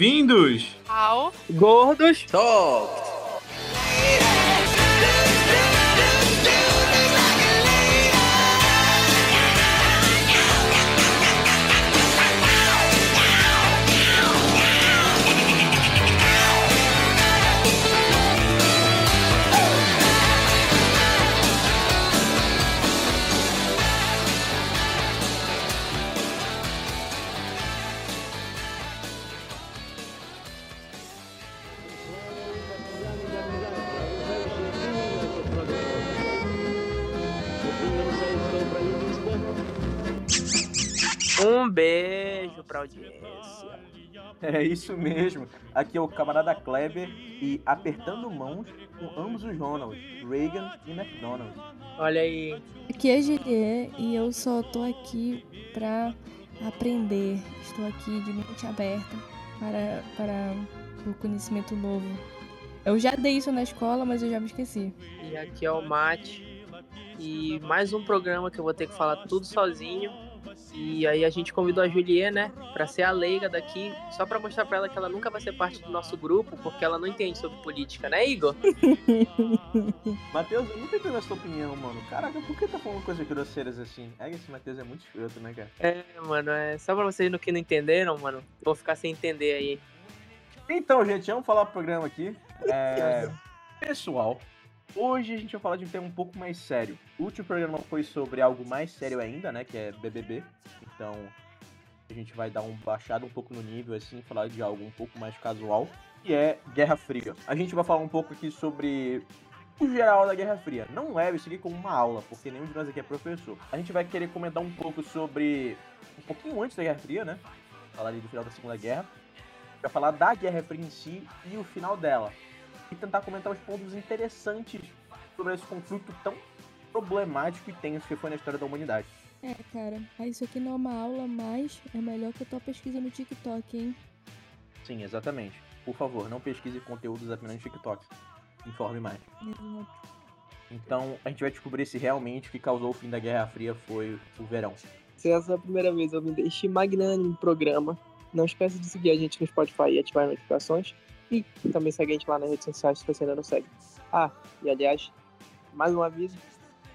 Bem-vindos ao Gordos Talk. Audiência. É isso mesmo. Aqui é o camarada Kleber e apertando mãos com ambos os Ronalds, Reagan e McDonald. Olha aí. Aqui é Juliet e eu só tô aqui pra aprender. Estou aqui de mente aberta para, para o conhecimento novo. Eu já dei isso na escola, mas eu já me esqueci. E aqui é o Mate. E mais um programa que eu vou ter que falar tudo sozinho. E aí a gente convidou a Juliet, né, pra ser a leiga daqui, só pra mostrar pra ela que ela nunca vai ser parte do nosso grupo, porque ela não entende sobre política, né, Igor? Matheus, eu não tô entendendo a sua opinião, mano. Caraca, por que tá falando coisas grosseiras assim? É que esse Matheus é muito escroto, né, cara? É, mano, é só pra vocês no que não entenderam, mano. Vou ficar sem entender aí. Então, gente, vamos falar pro programa aqui. É... Pessoal, hoje a gente vai falar de um tema um pouco mais sério. O último programa foi sobre algo mais sério ainda, né? Que é BBB. Então, a gente vai dar um baixado um pouco no nível, assim, falar de algo um pouco mais casual. Que é Guerra Fria. A gente vai falar um pouco aqui sobre o geral da Guerra Fria. Não leve isso aqui como uma aula, porque nenhum de nós aqui é professor. A gente vai querer comentar um pouco sobre. Um pouquinho antes da Guerra Fria, né? Falar ali do final da Segunda Guerra. Vai falar da Guerra Fria em si e o final dela. E tentar comentar os pontos interessantes sobre esse conflito tão problemático e tenso que foi na história da humanidade. É, cara, isso aqui não é uma aula, mas é melhor que a tua pesquisa no TikTok, hein? Sim, exatamente. Por favor, não pesquise conteúdos apenas no TikTok. Informe mais. Exato. Então, a gente vai descobrir se realmente o que causou o fim da Guerra Fria foi o verão. Se essa é a primeira vez eu me deixe magnânimo no programa, não esqueça de seguir a gente no Spotify e ativar as notificações. E também segue a gente lá nas redes sociais se você ainda não segue. Ah, e aliás, mais um aviso,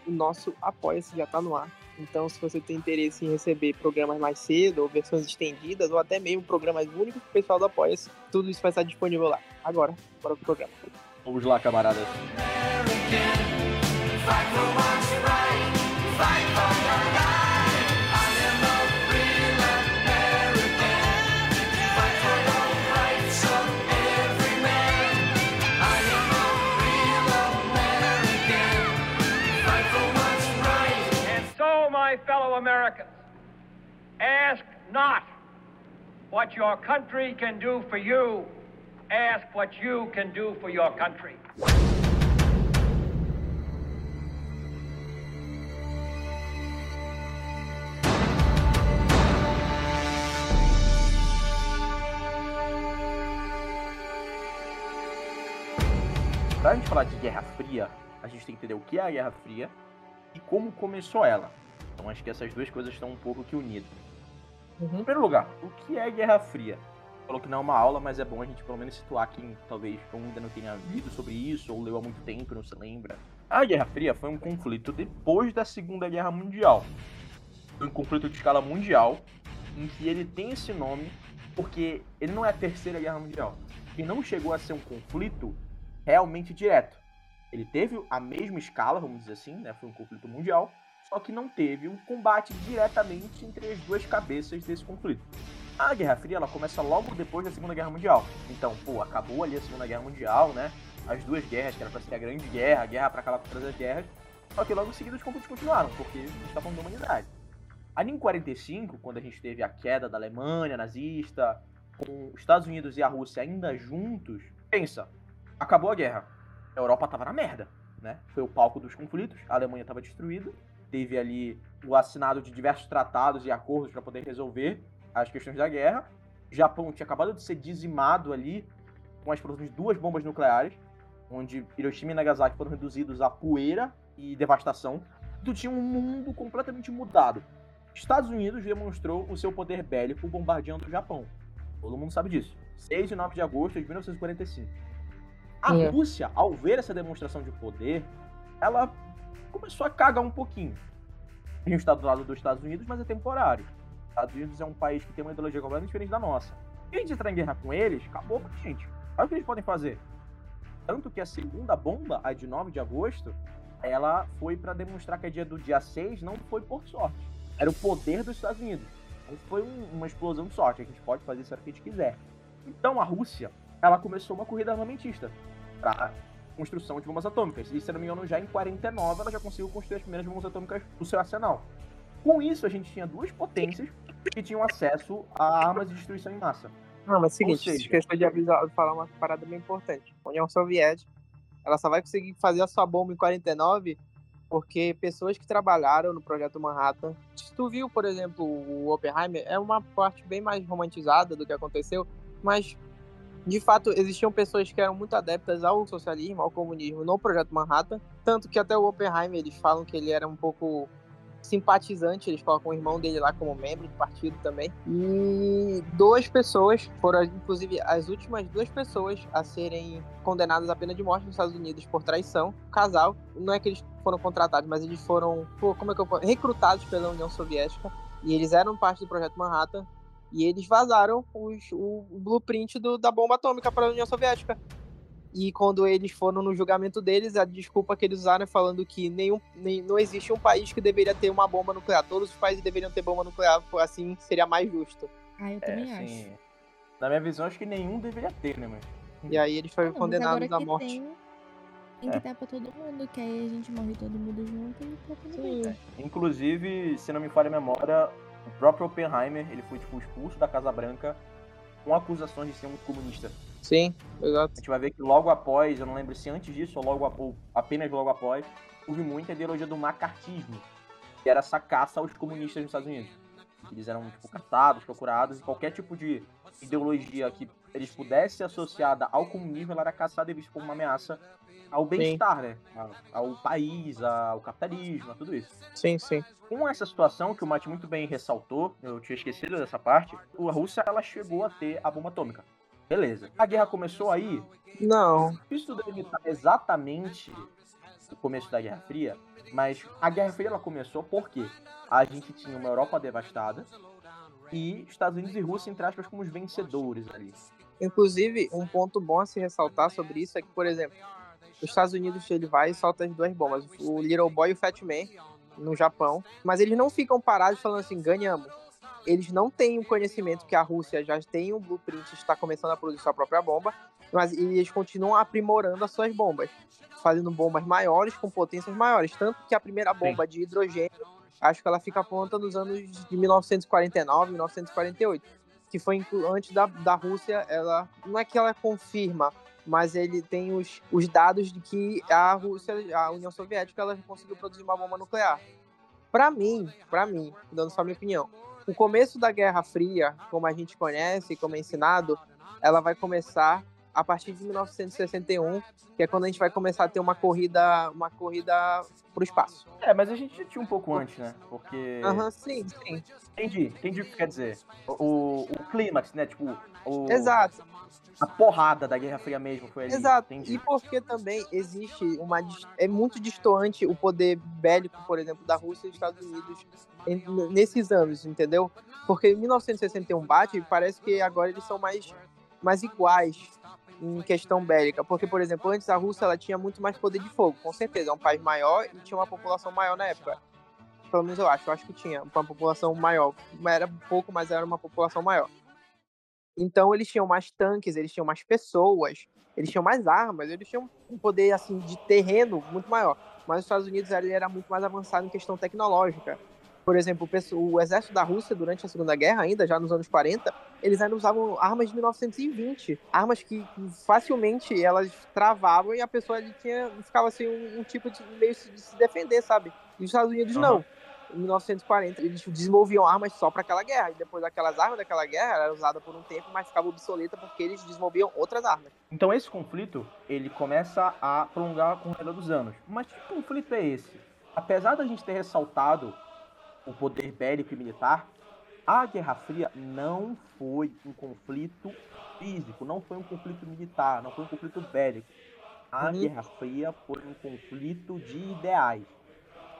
o nosso Apoia-se já tá no ar. Então, se você tem interesse em receber programas mais cedo, ou versões estendidas, ou até mesmo programas únicos pro pessoal do Apoia-se, tudo isso vai estar disponível lá. Agora, bora pro programa. Vamos lá, camaradas. And Americans, ask not what your country can do for you, ask what you can do for your country. Pra gente falar de Guerra Fria, a gente tem que entender o que é a Guerra Fria e como começou ela. Então acho que essas duas coisas estão um pouco que unidas. Em primeiro lugar, o que é Guerra Fria? Falou que não é uma aula, mas é bom a gente pelo menos situar quem talvez ainda não tenha lido sobre isso ou leu há muito tempo e não se lembra. A Guerra Fria foi um conflito depois da Segunda Guerra Mundial. Foi um conflito de escala mundial em que ele tem esse nome porque ele não é a Terceira Guerra Mundial. E não chegou a ser um conflito realmente direto. Ele teve a mesma escala, vamos dizer assim, né? Foi um conflito mundial, só que não teve um combate diretamente entre as duas cabeças desse conflito. A Guerra Fria ela começa logo depois da Segunda Guerra Mundial. Então, pô, acabou ali a Segunda Guerra Mundial, né? As duas guerras, que era pra ser a Grande Guerra, a guerra pra acabar com todas as guerras. Só que logo em seguida os conflitos continuaram, porque a gente tá falando da humanidade. Ali em 45, quando a gente teve a queda da Alemanha nazista, com os Estados Unidos e a Rússia ainda juntos, pensa, acabou a guerra. A Europa tava na merda, né? Foi o palco dos conflitos, a Alemanha estava destruída, teve ali o assinado de diversos tratados e acordos para poder resolver as questões da guerra. O Japão tinha acabado de ser dizimado ali com a explosão de duas bombas nucleares, onde Hiroshima e Nagasaki foram reduzidos a poeira e devastação. Tu tinha um mundo completamente mudado. Estados Unidos demonstrou o seu poder bélico bombardeando o Japão. Todo mundo sabe disso. 6 e 9 de agosto de 1945. A. Rússia, ao ver essa demonstração de poder, ela começou a cagar um pouquinho. A gente está do lado dos Estados Unidos, mas é temporário. Os Estados Unidos é um país que tem uma ideologia completamente diferente da nossa. Se a gente entrar em guerra com eles, acabou pra gente. Olha o que eles podem fazer. Tanto que a segunda bomba, a de 9 de agosto, ela foi para demonstrar que a dia do dia 6 não foi por sorte. Era o poder dos Estados Unidos. Não foi um, uma explosão de sorte. A gente pode fazer isso se a gente quiser. Então a Rússia, ela começou uma corrida armamentista construção de bombas atômicas. E se não me engano, já em 49 ela já conseguiu construir as primeiras bombas atômicas do seu arsenal. Com isso, a gente tinha duas potências que tinham acesso a armas de destruição em massa. Não, mas é o seguinte, seja... esqueceu de avisar, falar uma parada bem importante. A União Soviética, ela só vai conseguir fazer a sua bomba em 49 porque pessoas que trabalharam no projeto Manhattan, se tu viu, por exemplo, o Oppenheimer, é uma parte bem mais romantizada do que aconteceu, mas de fato existiam pessoas que eram muito adeptas ao socialismo, ao comunismo no projeto Manhattan, tanto que até o Oppenheimer eles falam que ele era um pouco simpatizante, eles colocam o irmão dele lá como membro do partido também. E duas pessoas foram, inclusive, as últimas duas pessoas a serem condenadas à pena de morte nos Estados Unidos por traição. O casal, não é que eles foram contratados, mas eles foram, como é que eu recrutados pela União Soviética. E eles eram parte do projeto Manhattan. E eles vazaram os, o, o blueprint do, da bomba atômica para a União Soviética. E quando eles foram no julgamento deles, a desculpa que eles usaram é falando que nenhum, nem, não existe um país que deveria ter uma bomba nuclear. Todos os países deveriam ter bomba nuclear, assim seria mais justo. Ah, eu também é, acho. Na minha visão, acho que nenhum deveria ter, né, mas. E aí eles foram condenados à morte. Tem, tem que é. dar pra todo mundo, que aí a gente morre todo mundo junto e tá tudo bem. É. Inclusive, se não me falha a memória, o próprio Oppenheimer, ele foi tipo expulso da Casa Branca com acusações de ser um comunista. Sim, exato. A gente vai ver que logo após, eu não lembro se antes disso ou, logo, ou apenas logo após, houve muita ideologia do macartismo, que era essa caça aos comunistas nos Estados Unidos. Eles eram tipo, caçados, procurados, e qualquer tipo de ideologia que eles pudessem associada ao comunismo, ela era caçada e vista como uma ameaça ao bem-estar, né? Ao país, ao capitalismo, a tudo isso. Sim, sim. Com essa situação que o Mate muito bem ressaltou, eu tinha esquecido dessa parte, a Rússia ela chegou a ter a bomba atômica. Beleza. A guerra começou aí? Não. Isso deve imitar exatamente o começo da Guerra Fria, mas a Guerra Fria ela começou porque a gente tinha uma Europa devastada e Estados Unidos e Rússia, entre aspas, como os vencedores ali. Inclusive, um ponto bom a se ressaltar sobre isso é que, por exemplo, os Estados Unidos ele vai e solta as duas bombas, o Little Boy e o Fat Man, no Japão, mas eles não ficam parados falando assim, ganhamos. Eles não têm o conhecimento que a Rússia já tem um blueprint está começando a produzir sua própria bomba, mas eles continuam aprimorando as suas bombas, fazendo bombas maiores com potências maiores, tanto que a primeira bomba Sim. de hidrogênio, acho que ela fica pronta nos anos de 1949, 1948, que foi antes da, da Rússia, ela não é que ela confirma, mas ele tem os, os dados de que a Rússia, a União Soviética, ela conseguiu produzir uma bomba nuclear. Para mim, para mim, dando só minha opinião, o começo da Guerra Fria, como a gente conhece, como é ensinado, ela vai começar a partir de 1961, que é quando a gente vai começar a ter uma corrida, uma corrida pro espaço. É, mas a gente já tinha um pouco antes, né? Porque. Aham, uhum, sim, sim. Entendi, entendi o que quer dizer. O, o clímax, né? Tipo, o. Exato a porrada da Guerra Fria mesmo foi ali. Exato. Entendi. E porque também existe uma. É muito distante o poder bélico, por exemplo, da Rússia e dos Estados Unidos nesses anos, entendeu? Porque em 1961 bate, parece que agora eles são mais, mais iguais em questão bélica. Porque, por exemplo, antes a Rússia ela tinha muito mais poder de fogo, com certeza. É um país maior e tinha uma população maior na época. Pelo menos eu acho. Eu acho que tinha uma população maior. Era pouco, mas era uma população maior. Então eles tinham mais tanques, eles tinham mais pessoas, eles tinham mais armas, eles tinham um poder assim de terreno muito maior. Mas os Estados Unidos ele era muito mais avançado em questão tecnológica. Por exemplo, o exército da Rússia durante a Segunda Guerra, ainda já nos anos 40, eles ainda usavam armas de 1920, armas que facilmente elas travavam e a pessoa tinha ficava assim um, um tipo de meio de se defender, sabe? E os Estados Unidos uhum. não em 1940 eles desenvolviam armas só para aquela guerra. E depois aquelas armas daquela guerra eram usadas por um tempo, mas ficava obsoleta porque eles desenvolviam outras armas. Então esse conflito, ele começa a prolongar com o redor dos anos. Mas que conflito é esse? Apesar da gente ter ressaltado o poder bélico e militar, a Guerra Fria não foi um conflito físico, não foi um conflito militar, não foi um conflito bélico. A uhum. Guerra Fria foi um conflito de ideais.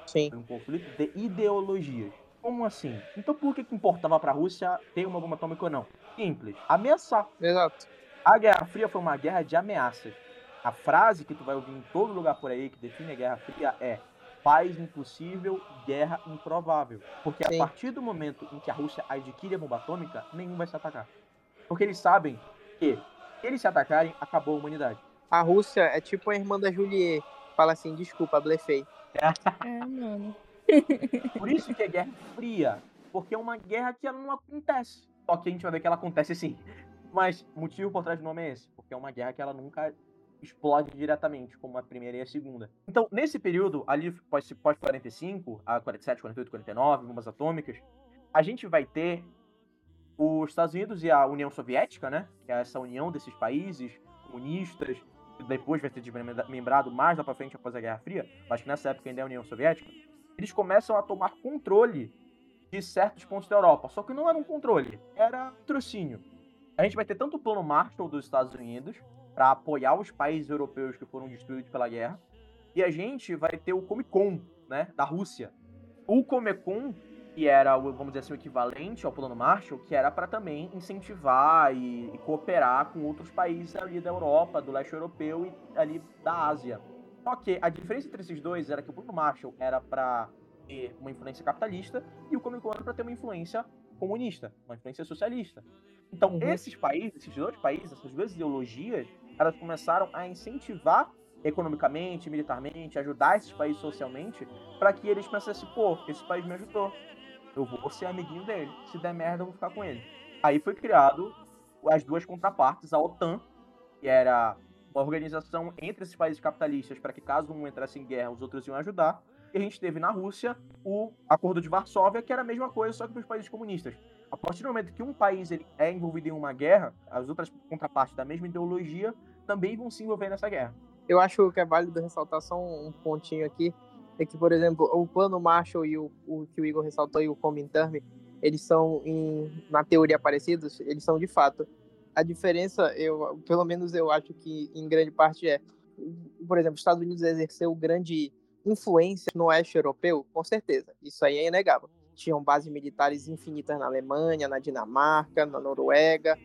Sim. Foi um conflito de ideologias. Como assim? Então por que, que importava para a Rússia ter uma bomba atômica ou não? Simples. Ameaçar. Exato. A Guerra Fria foi uma guerra de ameaças. A frase que tu vai ouvir em todo lugar por aí que define a Guerra Fria é paz impossível, guerra improvável. Porque Sim. a partir do momento em que a Rússia adquire a bomba atômica, nenhum vai se atacar. Porque eles sabem que, se eles se atacarem, acabou a humanidade. A Rússia é tipo a irmã da Juliet. Fala assim, desculpa, blefei. É, mano. Por isso que é guerra fria. Porque é uma guerra que ela não acontece. Só que a gente vai ver que ela acontece sim. Mas o motivo por trás do nome é esse. Porque é uma guerra que ela nunca explode diretamente, como a primeira e a segunda. Então, nesse período, ali pós-45, a 47, 48, 49, bombas atômicas, a gente vai ter os Estados Unidos e a União Soviética, né? Que é essa união desses países comunistas, que depois vai ser desmembrado mais lá pra frente após a Guerra Fria, mas que nessa época ainda é a União Soviética, eles começam a tomar controle de certos pontos da Europa. Só que não era um controle, era patrocínio. A gente vai ter tanto o plano Marshall dos Estados Unidos, para apoiar os países europeus que foram destruídos pela guerra. E a gente vai ter o Comecon, né, da Rússia. O Comecon, que era, vamos dizer assim, o equivalente ao Plano Marshall, que era para também incentivar e, e, cooperar com outros países ali da Europa, do leste europeu e ali da Ásia. Só que a diferença entre esses dois era que o Plano Marshall era para ter uma influência capitalista e o Comecon era para ter uma influência comunista, uma influência socialista. Então, uhum. esses países, esses dois países, essas duas ideologias, elas começaram a incentivar economicamente, militarmente, ajudar esses países socialmente, para que eles pensassem, pô, esse país me ajudou, eu vou ser amiguinho dele, se der merda eu vou ficar com ele. Aí foi criado as duas contrapartes, a OTAN, que era uma organização entre esses países capitalistas para que caso um entrasse em guerra, os outros iam ajudar. E a gente teve na Rússia o Acordo de Varsóvia, que era a mesma coisa, só que para os países comunistas. A partir do momento que um país ele é envolvido em uma guerra, as outras contrapartes da mesma ideologia também vão se envolver nessa guerra. Eu acho que é válido ressaltar só um pontinho aqui, é que, por exemplo, o plano Marshall e o, o que o Igor ressaltou e o Comintern, eles são, em, na teoria, parecidos, eles são de fato. A diferença, eu, pelo menos eu acho que em grande parte é, por exemplo, os Estados Unidos exerceu grande influência no oeste europeu, com certeza, isso aí é inegável tinham bases militares infinitas na Alemanha, na Dinamarca, na Noruega,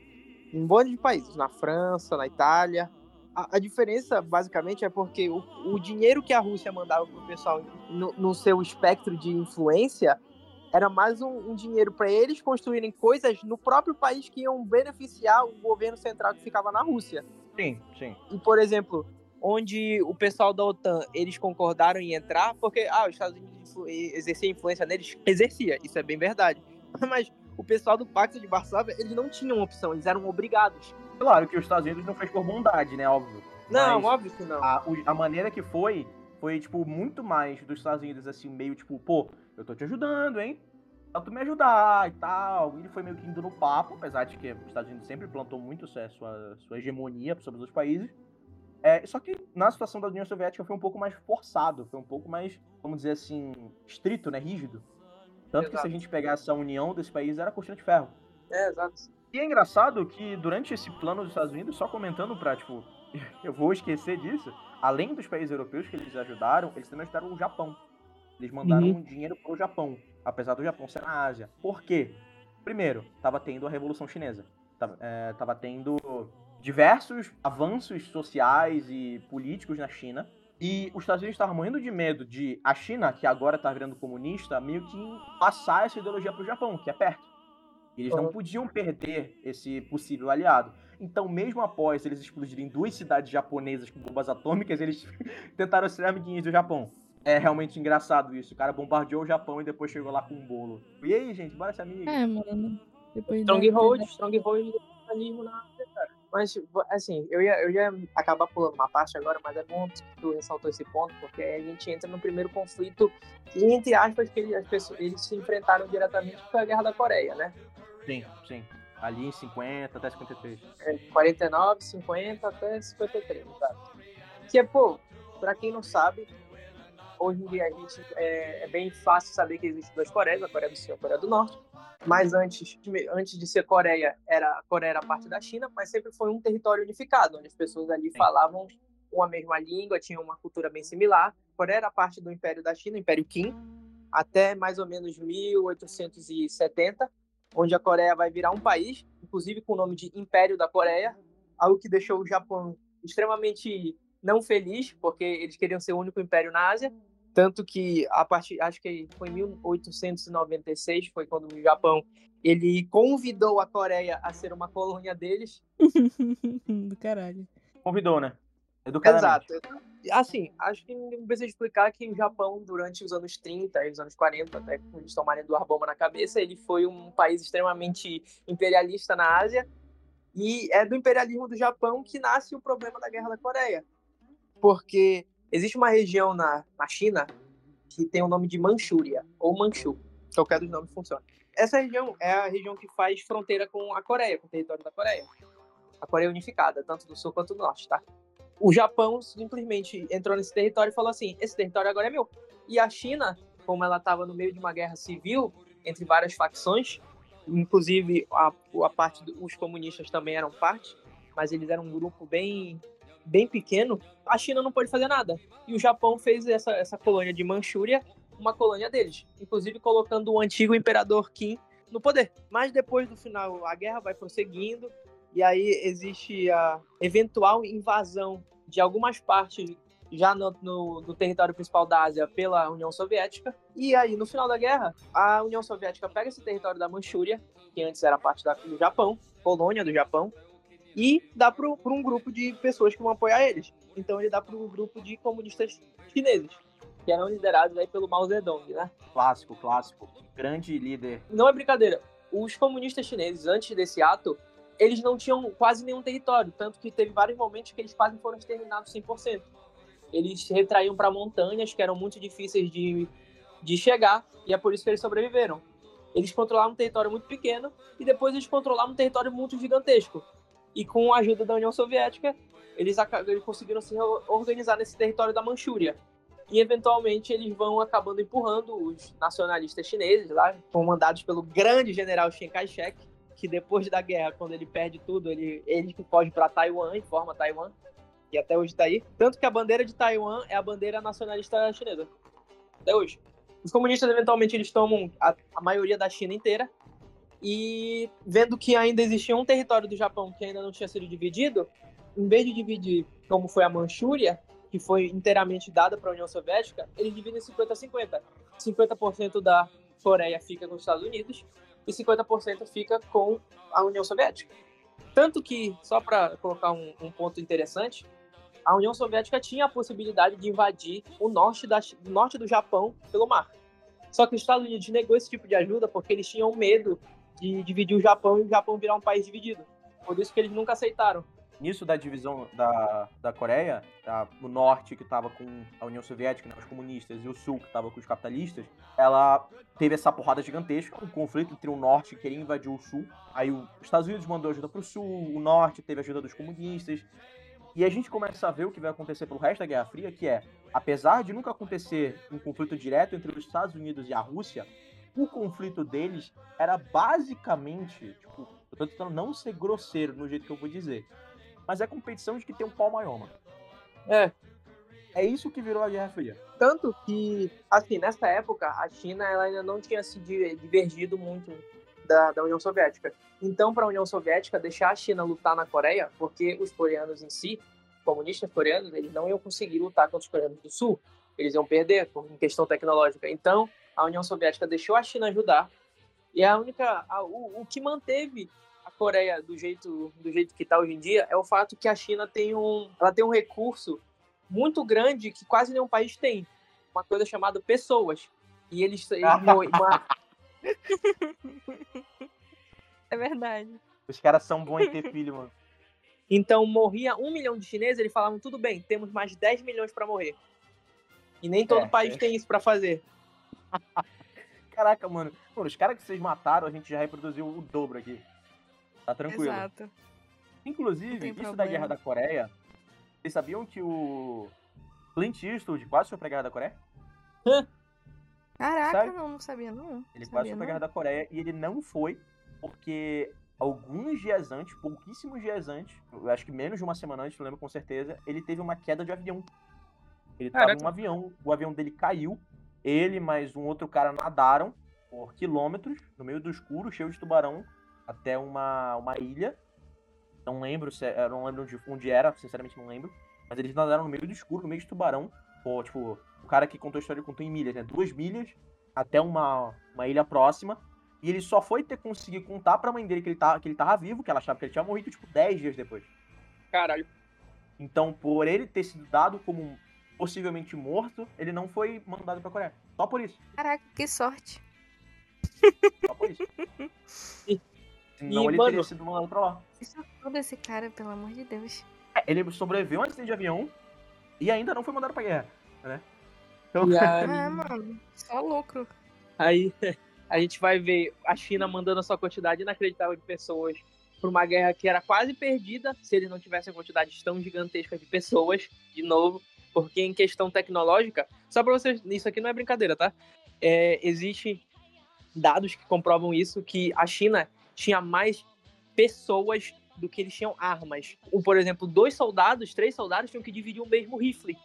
em um monte de países, na França, na Itália. A, a diferença, basicamente, é porque o, o, dinheiro que a Rússia mandava para o pessoal no, no, seu espectro de influência era mais um, um dinheiro para eles construírem coisas no próprio país que iam beneficiar o governo central que ficava na Rússia. Sim, sim. E, por exemplo, onde o pessoal da OTAN eles concordaram em entrar, porque ah, os Estados Unidos exercia influência neles, exercia, isso é bem verdade. Mas o pessoal do Pacto de Varsóvia, eles não tinham opção, eles eram obrigados. Claro que os Estados Unidos não fez por bondade, né, óbvio. Não, Mas óbvio que não. A, a maneira que foi, foi, tipo, muito mais dos Estados Unidos, assim, meio tipo, pô, eu tô te ajudando, hein? Pra tu me ajudar e tal. Ele foi meio que indo no papo, apesar de que os Estados Unidos sempre plantou muito sua, sua hegemonia sobre os países. É, só que na situação da União Soviética foi um pouco mais forçado, foi um pouco mais, vamos dizer assim, estrito, né, rígido. Tanto exato. que se a gente pegasse a união desse país era cortina de ferro. É, exato. E é engraçado que durante esse plano dos Estados Unidos, só comentando pra, tipo, eu vou esquecer disso, além dos países europeus que eles ajudaram, eles também ajudaram o Japão. Eles mandaram uhum. dinheiro pro Japão, apesar do Japão ser na Ásia. Por quê? Primeiro, tava tendo a Revolução Chinesa. Tava, é, tava tendo diversos avanços sociais e políticos na China. E os Estados Unidos estavam morrendo de medo de a China, que agora está virando comunista, meio que passar essa ideologia para o Japão, que é perto. Eles não podiam perder esse possível aliado. Então, mesmo após eles explodirem duas cidades japonesas com bombas atômicas, eles tentaram ser amiguinhos do Japão. É realmente engraçado isso. O cara bombardeou o Japão e depois chegou lá com um bolo. E aí, gente, bora ser amigo. É, mano. Depois Stronghold, Stronghold na cara. Mas, assim, eu ia, eu ia acabar pulando uma parte agora, mas é bom que tu ressaltou esse ponto, porque a gente entra no primeiro conflito, entre aspas, que ele, as pessoas, eles se enfrentaram diretamente, que foi a Guerra da Coreia, né? Sim, sim. Ali em 50 até 53. É, 49, 50 até 53, tá? Que é, pô, pra quem não sabe, hoje em dia a gente é, é bem fácil saber que existem duas Coreias, a Coreia do Sul e a Coreia do Norte. Mas antes, antes de ser Coreia, era, a Coreia era parte da China, mas sempre foi um território unificado, onde as pessoas ali Sim. falavam uma mesma língua, tinham uma cultura bem similar. A Coreia era parte do Império da China, Império Qin, até mais ou menos 1870, onde a Coreia vai virar um país, inclusive com o nome de Império da Coreia, algo que deixou o Japão extremamente não feliz, porque eles queriam ser o único império na Ásia, tanto que a partir, acho que foi em 1896, foi quando o Japão ele convidou a Coreia a ser uma colônia deles. do caralho. Convidou, né? Exato. Assim, acho que não precisa explicar que o Japão, durante os anos 30 e os anos 40, até quando eles tomarem do bomba na cabeça, ele foi um país extremamente imperialista na Ásia. E é do imperialismo do Japão que nasce o problema da Guerra da Coreia. Porque existe uma região na, na China que tem o nome de Manchúria, ou Manchu. Qualquer dos nomes funciona. Essa região é a região que faz fronteira com a Coreia, com o território da Coreia. A Coreia unificada, tanto do sul quanto do norte, tá? O Japão simplesmente entrou nesse território e falou assim: esse território agora é meu. E a China, como ela estava no meio de uma guerra civil entre várias facções, inclusive a, a parte dos comunistas também eram parte, mas eles eram um grupo bem bem pequeno, a China não pôde fazer nada. E o Japão fez essa, essa colônia de Manchúria uma colônia deles, inclusive colocando o antigo imperador Qin no poder. Mas depois do final, a guerra vai prosseguindo, e aí existe a eventual invasão de algumas partes já no, no, no, território principal da Ásia pela União Soviética. E aí, no final da guerra, a União Soviética pega esse território da Manchúria, que antes era parte da, do Japão, colônia do Japão, e dá para um grupo de pessoas que vão apoiar eles. Então ele dá para um grupo de comunistas chineses, que eram liderados aí pelo Mao Zedong, né? Clássico, clássico. Grande líder. Não é brincadeira. Os comunistas chineses, antes desse ato, eles não tinham quase nenhum território, tanto que teve vários momentos que eles quase foram exterminados 100%. Eles se retraíam para montanhas que eram muito difíceis de, de chegar, e é por isso que eles sobreviveram. Eles controlavam um território muito pequeno e depois eles controlavam um território muito gigantesco. E com a ajuda da União Soviética, eles, eles conseguiram se organizar nesse território da Manchúria. E eventualmente eles vão acabando empurrando os nacionalistas chineses lá, comandados pelo grande general Chiang Kai-shek, que depois da guerra, quando ele perde tudo, ele, ele foge para Taiwan e forma Taiwan, e até hoje está aí. Tanto que a bandeira de Taiwan é a bandeira nacionalista chinesa. Até hoje. Os comunistas, eventualmente, eles tomam a, a maioria da China inteira. E vendo que ainda existia um território do Japão que ainda não tinha sido dividido, em vez de dividir como foi a Manchúria, que foi inteiramente dada para a União Soviética, eles dividem 50 a 50. 50% da Coreia fica com os Estados Unidos e 50% fica com a União Soviética. Tanto que, só para colocar um, um, ponto interessante, a União Soviética tinha a possibilidade de invadir o norte, da, norte do Japão pelo mar. Só que os Estados Unidos negou esse tipo de ajuda porque eles tinham medo de dividir o Japão e o Japão virar um país dividido. Por isso que eles nunca aceitaram nisso da divisão da, da Coreia, tá? o norte que estava com a União Soviética, né, os comunistas, e o sul que estava com os capitalistas, ela teve essa porrada gigantesca, um conflito entre o norte que queria invadir o sul. Aí os Estados Unidos mandou ajuda para o sul, o norte teve ajuda dos comunistas. E a gente começa a ver o que vai acontecer pelo resto da Guerra Fria, que é, apesar de nunca acontecer um conflito direto entre os Estados Unidos e a Rússia, o conflito deles era basicamente, tipo, eu tô tentando não ser grosseiro no jeito que eu vou dizer, mas é competição de que tem um pau maior, mano. É. É isso que virou a Guerra Fria. Tanto que, assim, nessa época, a China ela ainda não tinha se divergido muito da, da União Soviética. Então, para a União Soviética, deixar a China lutar na Coreia, porque os coreanos em si, comunistas coreanos, eles não iam conseguir lutar contra os coreanos do Sul. Eles iam perder em questão tecnológica. Então, a União Soviética deixou a China ajudar. E a única, a, o, o que manteve Coreia do jeito, do jeito que está hoje em dia é o fato que a China tem um, ela tem um recurso muito grande que quase nenhum país tem. Uma coisa chamada pessoas. E eles. eles uma... É verdade. Os caras são bons em ter filho, mano. Então morria um milhão de chineses, eles falavam, tudo bem, temos mais 10 milhões para morrer. E nem todo é, país é. tem isso para fazer. Caraca, mano. Pô, os caras que vocês mataram, a gente já reproduziu o dobro aqui. Tá tranquilo. Exato. Inclusive, isso problema. da Guerra da Coreia, vocês sabiam que o Clint Eastwood quase foi pra Guerra da Coreia? Caraca, Sabe? não, não sabia não. Ele sabia quase foi pra Guerra da Coreia e ele não foi porque alguns dias antes, pouquíssimos dias antes, eu acho que menos de uma semana antes, não lembro com certeza, ele teve uma queda de avião. Ele Caraca. tava num avião, o avião dele caiu, ele mais um outro cara nadaram por quilômetros no meio do escuro, cheio de tubarão, até uma, uma ilha. Não lembro se é, eu não lembro onde, onde era, sinceramente não lembro. Mas eles nadaram no meio do escuro, no meio de tubarão. Pô, tipo, o cara que contou a história contou em milhas, né? Duas milhas até uma, uma ilha próxima. E ele só foi ter conseguido contar pra mãe dele que ele, tava, que ele tava vivo, que ela achava que ele tinha morrido, tipo, 10 dias depois. Caralho. Então, por ele ter sido dado como possivelmente morto, ele não foi mandado pra Coreia. Só por isso. Caraca, que sorte. Só por isso. e, Senão e, ele mano, teria sido mandado pra lá. Isso é tudo esse cara, pelo amor de Deus. É, ele sobreviveu a um acidente de avião e ainda não foi mandado pra guerra, né? Então... Aí... Ah, mano, só lucro. Aí a gente vai ver a China mandando a sua quantidade inacreditável de pessoas para uma guerra que era quase perdida se eles não tivessem quantidade tão gigantesca de pessoas, de novo, porque em questão tecnológica, só para vocês, isso aqui não é brincadeira, tá? É, Existem dados que comprovam isso, que a China tinha mais pessoas do que eles tinham armas. Por exemplo, dois soldados, três soldados tinham que dividir o mesmo rifle.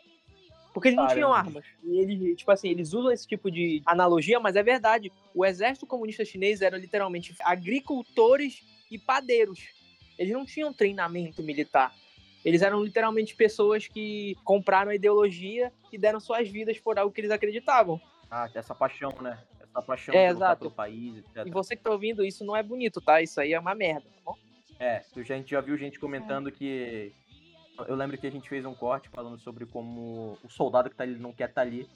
Porque eles não tinham armas. E eles, tipo assim, eles usam esse tipo de analogia, mas é verdade. O exército comunista chinês era literalmente agricultores e padeiros. Eles não tinham treinamento militar. Eles eram literalmente pessoas que compraram a ideologia e deram suas vidas por algo que eles acreditavam. Ah, essa paixão, né? Essa paixão é, exato. pelo país, etc. E você que tá ouvindo isso não é bonito, tá? Isso aí é uma merda, tá bom? É, a gente já viu gente comentando que eu lembro que a gente fez um corte falando sobre como o soldado que tá ali não quer estar tá ali.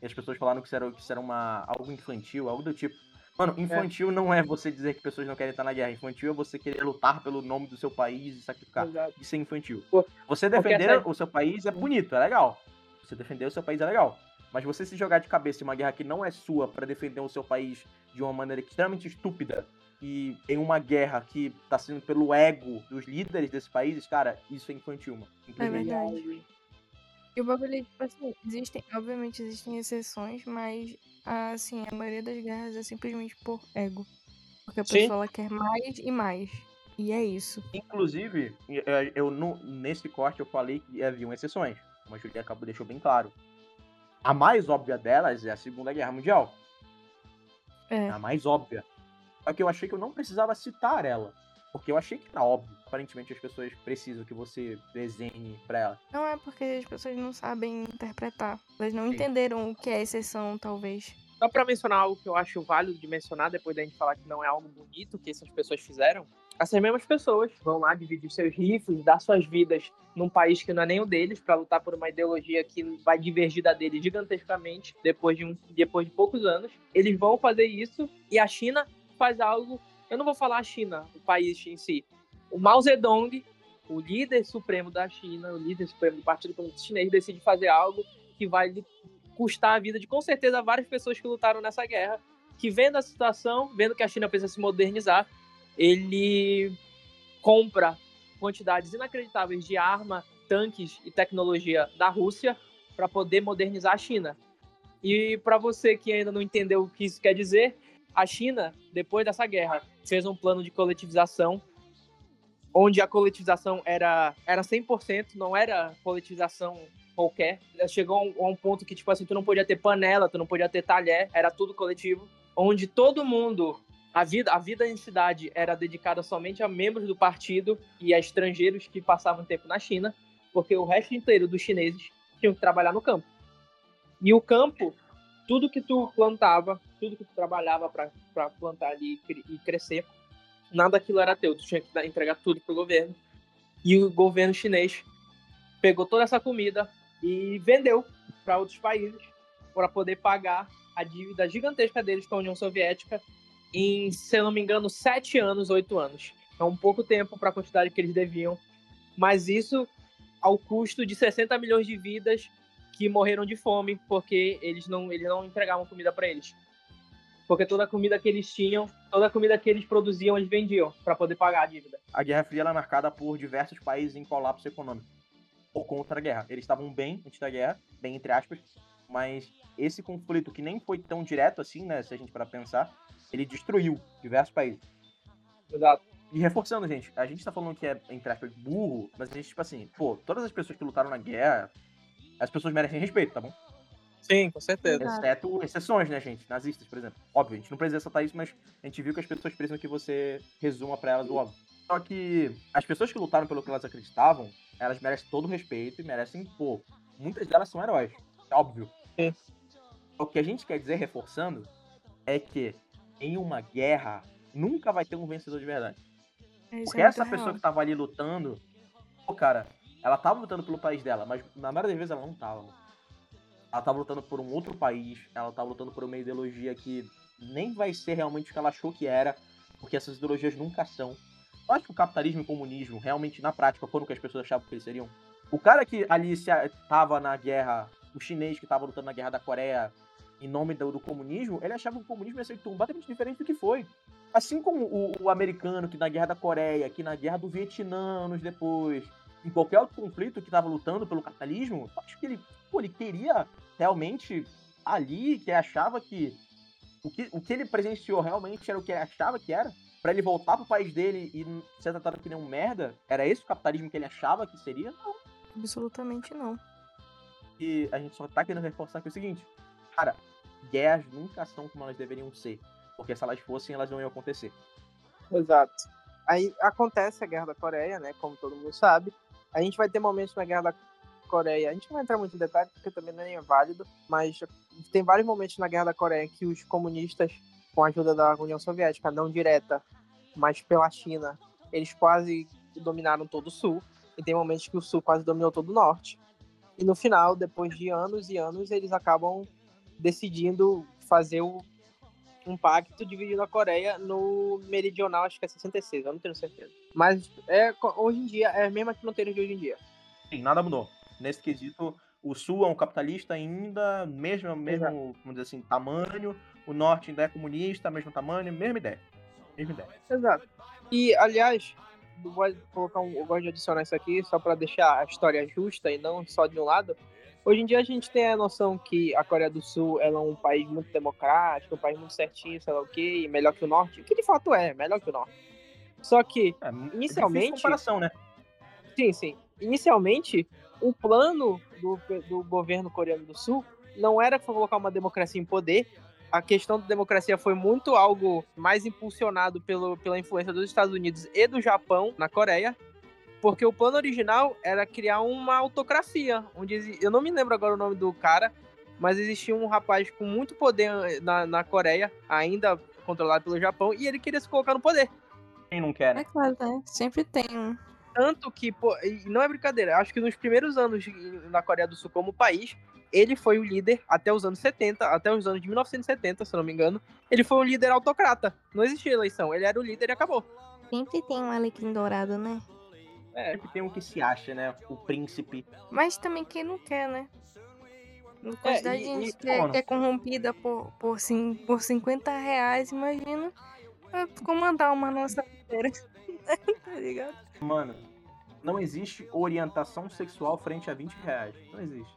E as pessoas falaram que isso era, que isso era uma, algo infantil, algo do tipo. Mano, infantil é. não é você dizer que pessoas não querem estar na guerra. Infantil é você querer lutar pelo nome do seu país e sacrificar. Exato. Isso é infantil. Você defender essa... o seu país é bonito, é legal. Você defender o seu país é legal. Mas você se jogar de cabeça em uma guerra que não é sua para defender o seu país de uma maneira extremamente estúpida e em uma guerra que tá sendo pelo ego dos líderes desses países, cara, isso é infantil, mano. É verdade. E o bagulho, tipo assim, existem, obviamente existem exceções, mas assim, a maioria das guerras é simplesmente por ego. Porque a Sim. pessoa quer mais e mais. E é isso. Inclusive, eu, eu nesse corte eu falei que haviam exceções, a Julia acabou deixou bem claro. A mais óbvia delas é a Segunda Guerra Mundial. É. A mais óbvia. Só que eu achei que eu não precisava citar ela. Porque eu achei que era óbvio. Aparentemente as pessoas precisam que você desenhe pra ela. Não é porque as pessoas não sabem interpretar. Elas não Sim. entenderam o que é exceção, talvez. Só pra mencionar algo que eu acho válido de mencionar, depois da gente falar que não é algo bonito que essas pessoas fizeram. Essas mesmas pessoas vão lá dividir seus rifles, dar suas vidas num país que não é nem o deles, para lutar por uma ideologia que vai divergir da dele gigantescamente depois de, um, depois de poucos anos. Eles vão fazer isso e a China faz algo. Eu não vou falar a China, o país em si. O Mao Zedong, o líder supremo da China, o líder supremo do Partido Comunista Chinês, decide fazer algo que vai custar a vida de com certeza várias pessoas que lutaram nessa guerra, que vendo a situação, vendo que a China precisa se modernizar, ele compra quantidades inacreditáveis de arma, tanques e tecnologia da Rússia para poder modernizar a China. E para você que ainda não entendeu o que isso quer dizer, a China, depois dessa guerra, fez um plano de coletivização, onde a coletivização era, era 100%, não era coletivização qualquer. Chegou a um ponto que, tipo assim, tu não podia ter panela, tu não podia ter talher, era tudo coletivo, onde todo mundo a vida, a vida em cidade era dedicada somente a membros do partido e a estrangeiros que passavam tempo na China, porque o resto inteiro dos chineses tinham que trabalhar no campo. E o campo tudo que tu plantava, tudo que tu trabalhava para plantar ali e crescer, nada daquilo era teu. Tu tinha que entregar tudo pro governo. E o governo chinês pegou toda essa comida e vendeu para outros países para poder pagar a dívida gigantesca deles com a União Soviética em, se eu não me engano, sete anos, oito anos. É um pouco tempo para a quantidade que eles deviam, mas isso ao custo de 60 milhões de vidas que morreram de fome porque eles não, eles não entregavam comida para eles. Porque toda a comida que eles tinham, toda a comida que eles produziam, eles vendiam para poder pagar a dívida. A Guerra Fria é marcada por diversos países em colapso econômico por conta da guerra. Eles estavam bem antes da guerra, bem entre aspas, mas esse conflito, que nem foi tão direto assim, né, se a gente para pensar, ele destruiu diversos países. Exato. E reforçando, gente, a gente tá falando que é, entre aspas, burro, mas a gente, tipo assim, pô, todas as pessoas que lutaram na guerra, as pessoas merecem respeito, tá bom? Sim, com certeza. Exceto exceções, né, gente? Nazistas, por exemplo. Óbvio, a gente não precisa ressaltar isso, mas a gente viu que as pessoas precisam que você resuma para elas o óbvio. Só que as pessoas que lutaram pelo que elas acreditavam, elas merecem todo o respeito e merecem, pô, muitas delas são heróis. É óbvio. Sim. O que a gente quer dizer, reforçando, é que em uma guerra nunca vai ter um vencedor de verdade. É, Porque essa pessoa que tava ali lutando, pô, cara, ela tava lutando pelo país dela, mas na maioria das vezes ela não tava. Ela tava lutando por um outro país, ela tava lutando por uma ideologia que nem vai ser realmente o que ela achou que era, porque essas ideologias nunca são. Eu acho que o capitalismo e o comunismo realmente, na prática, foram o que as pessoas achavam que eles seriam. O cara que ali se, na guerra, o chinês que tava lutando na guerra da Coreia em nome do, do comunismo, ele achava que o comunismo ia ser completamente diferente do que foi. Assim como o, o, americano que na guerra da Coreia, que na guerra do Vietnã, anos depois, em qualquer outro conflito que estava lutando pelo capitalismo, acho que ele, ele queria realmente ali, que ele achava que o, que o que ele presenciou realmente era o que ele achava que era, para ele voltar pro país dele e ser tratado que nem um merda, era esse o capitalismo que ele achava que seria? Não. Absolutamente não. E a gente só tá querendo reforçar que é o seguinte, cara, guerras nunca são como elas deveriam ser. Porque se elas fossem, elas não iam acontecer. Exato. Aí acontece a Guerra da Coreia, né? Como todo mundo sabe. A gente vai ter momentos na Guerra da Coreia. A gente não vai entrar muito em detalhes porque também não é válido, mas tem vários momentos na Guerra da Coreia que os comunistas, com a ajuda da União Soviética, não direta, mas pela China, eles quase dominaram todo o Sul. E tem momentos que o Sul quase dominou todo o Norte. E no final, depois de anos e anos, eles acabam decidindo fazer o um pacto dividindo a Coreia no meridional, acho que é 66, eu não tenho certeza. Mas é, hoje em dia é a mesma fronteira de hoje em dia. Sim, nada mudou. Nesse quesito, o Sul é um capitalista ainda, mesmo, mesmo vamos dizer assim, tamanho, o Norte ainda é comunista, mesmo tamanho, mesma ideia. Mesma ideia. Exato. E, aliás, eu vou colocar um, eu gosto de adicionar isso aqui só para deixar a história justa e não só de um lado. Hoje em dia a gente tem a noção que a Coreia do Sul é um país muito democrático, um país muito certinho, sei lá o quê, melhor que o Norte, o que de fato é, melhor que o Norte. Só que, é, é inicialmente... É comparação, né? Sim, sim. Inicialmente, o plano do, do governo coreano do Sul não era colocar uma democracia em poder, a questão da democracia foi muito algo mais impulsionado pelo, pela influência dos Estados Unidos e do Japão na Coreia, porque o plano original era criar uma autocracia, onde eu não me lembro agora o nome do cara, mas existia um rapaz com muito poder eh, na, na Coreia, ainda controlado pelo Japão, e ele queria se colocar no poder. Quem não quer, né? É claro, né? Sempre tem um. Tanto que, pô, e não é brincadeira, acho que nos primeiros anos na Coreia do Sul como país, ele foi o líder até os anos 70, até os anos de 1970, se não me engano. Ele foi um líder autocrata. Não existia eleição, ele era o líder e acabou. Sempre tem um alecrim dourado, né? É, sempre tem um que se acha, né? O príncipe. Mas também quem não quer, né? A quantidade é, de gente que, é, que é corrompida por, por, sim, por 50 reais, imagina é, comandar uma nossa feira. tá ligado? Mano, não existe orientação sexual frente a 20 reais. Não existe.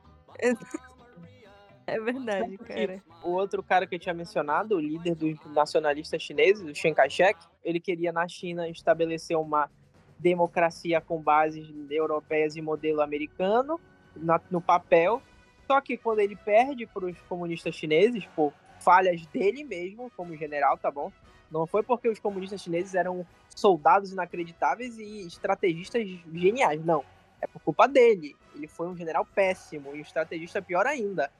É verdade, cara. O outro cara que eu tinha mencionado, o líder dos nacionalistas chineses, o Chiang Kai-shek, ele queria na China estabelecer uma democracia com bases europeias e modelo americano na, no papel. Só que quando ele perde para os comunistas chineses, por falhas dele mesmo, como general, tá bom? Não foi porque os comunistas chineses eram soldados inacreditáveis e estrategistas geniais, não. É por culpa dele. Ele foi um general péssimo e um estrategista pior ainda.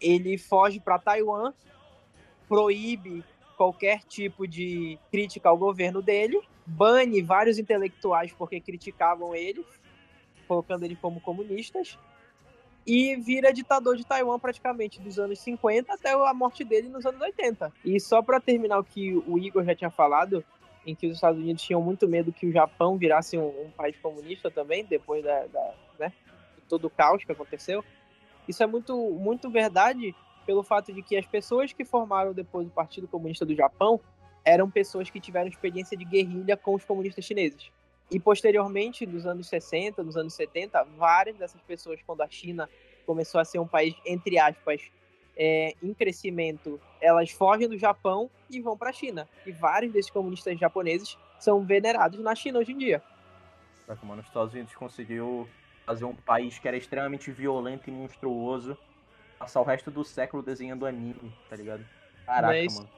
Ele foge para Taiwan, proíbe qualquer tipo de crítica ao governo dele bane vários intelectuais porque criticavam ele, colocando ele como comunistas, e vira ditador de Taiwan praticamente dos anos 50 até a morte dele nos anos 80. E só para terminar o que o Igor já tinha falado, em que os Estados Unidos tinham muito medo que o Japão virasse um, um país comunista também, depois da, da né, de todo o caos que aconteceu. Isso é muito, muito verdade pelo fato de que as pessoas que formaram depois o Partido Comunista do Japão eram pessoas que tiveram experiência de guerrilha com os comunistas chineses. E posteriormente, nos anos 60, nos anos 70, várias dessas pessoas, quando a China começou a ser um país, entre aspas, é, em crescimento, elas fogem do Japão e vão para a China. E vários desses comunistas japoneses são venerados na China hoje em dia. Mano, os Estados Unidos conseguiu fazer um país que era extremamente violento e monstruoso passar o resto do século desenhando anime, tá ligado? Caraca, Mas... mano.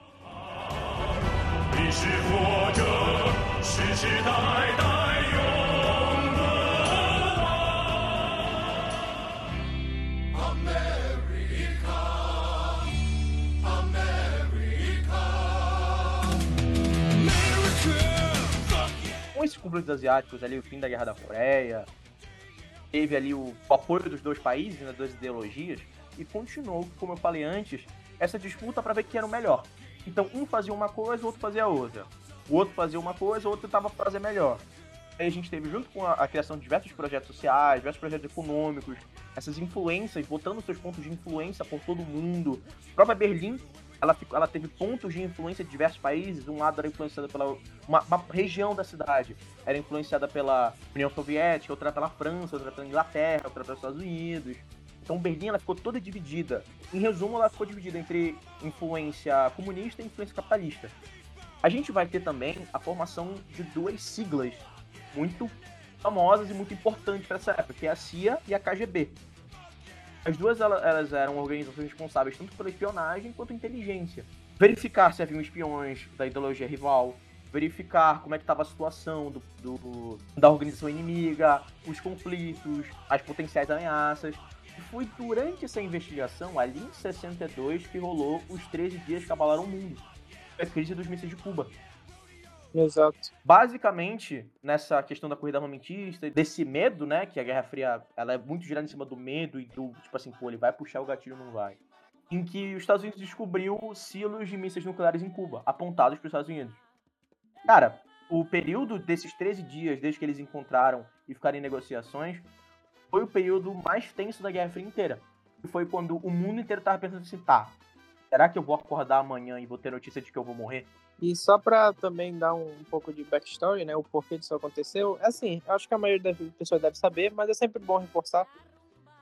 Com esses conflitos asiáticos ali, o fim da Guerra da Coreia, teve ali o, o apoio dos dois países, das duas ideologias, e continuou, como eu falei antes, essa disputa para ver quem era o melhor. Então, um fazia uma coisa, o outro fazia outra. O outro fazia uma coisa, o outro tentava fazer melhor. Aí a gente teve, junto com a, a, criação de diversos projetos sociais, diversos projetos econômicos, essas influências, botando seus pontos de influência por todo mundo. A própria Berlim ela, ela teve pontos de influência de diversos países. Um lado era influenciada pela uma, uma, região da cidade, era influenciada pela União Soviética, outra pela França, outra pela Inglaterra, outra pelos Estados Unidos. Então Berlim ela ficou toda dividida. Em resumo, ela ficou dividida entre influência comunista e influência capitalista. A gente vai ter também a formação de duas siglas muito famosas e muito importantes para essa época, que é a CIA e a KGB. As duas elas, elas eram organizações responsáveis tanto pela espionagem quanto inteligência. Verificar se haviam espiões da ideologia rival, verificar como é que estava a situação do, do, da organização inimiga, os conflitos, as potenciais ameaças. E foi durante essa investigação, ali em 62, que rolou os 13 dias que abalaram o mundo. A crise dos mísseis de Cuba. Exato. Basicamente, nessa questão da corrida armamentista, desse medo, né, que a Guerra Fria, ela é muito girada em cima do medo e do, tipo assim, pô, ele vai puxar o gatilho ou não vai. Em que os Estados Unidos descobriu silos de mísseis nucleares em Cuba, apontados para os Estados Unidos. Cara, o período desses 13 dias, desde que eles encontraram e ficaram em negociações, foi o período mais tenso da Guerra Fria inteira. E foi quando o mundo inteiro tava pensando assim, tá, será que eu vou acordar amanhã e vou ter notícia de que eu vou morrer? E só para também dar um, um, pouco de backstory, né, o porquê disso aconteceu, é assim, acho que a maioria das pessoas deve saber, mas é sempre bom reforçar.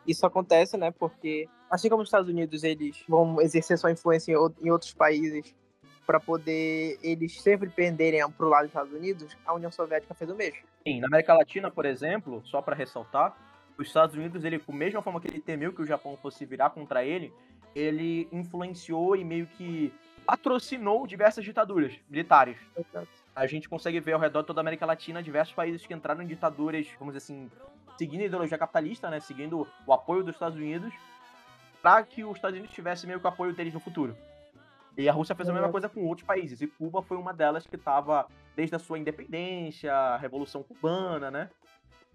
Isso acontece, né, porque assim como os Estados Unidos, eles vão exercer sua influência em, em outros países para poder eles sempre penderem para o lado dos Estados Unidos, a União Soviética fez o mesmo. Sim, na América Latina, por exemplo, só para ressaltar, os Estados Unidos, ele, com a mesma forma que ele temeu que o Japão fosse virar contra ele, ele influenciou e meio que patrocinou diversas ditaduras militares. Exato. A gente consegue ver ao redor de toda a América Latina diversos países que entraram em ditaduras, vamos dizer assim, seguindo a ideologia capitalista, né? Seguindo o apoio dos Estados Unidos, para que os Estados Unidos tivessem meio que o apoio deles no futuro. E a Rússia fez a mesma coisa com outros países. E Cuba foi uma delas que estava, desde a sua independência, a Revolução Cubana, né?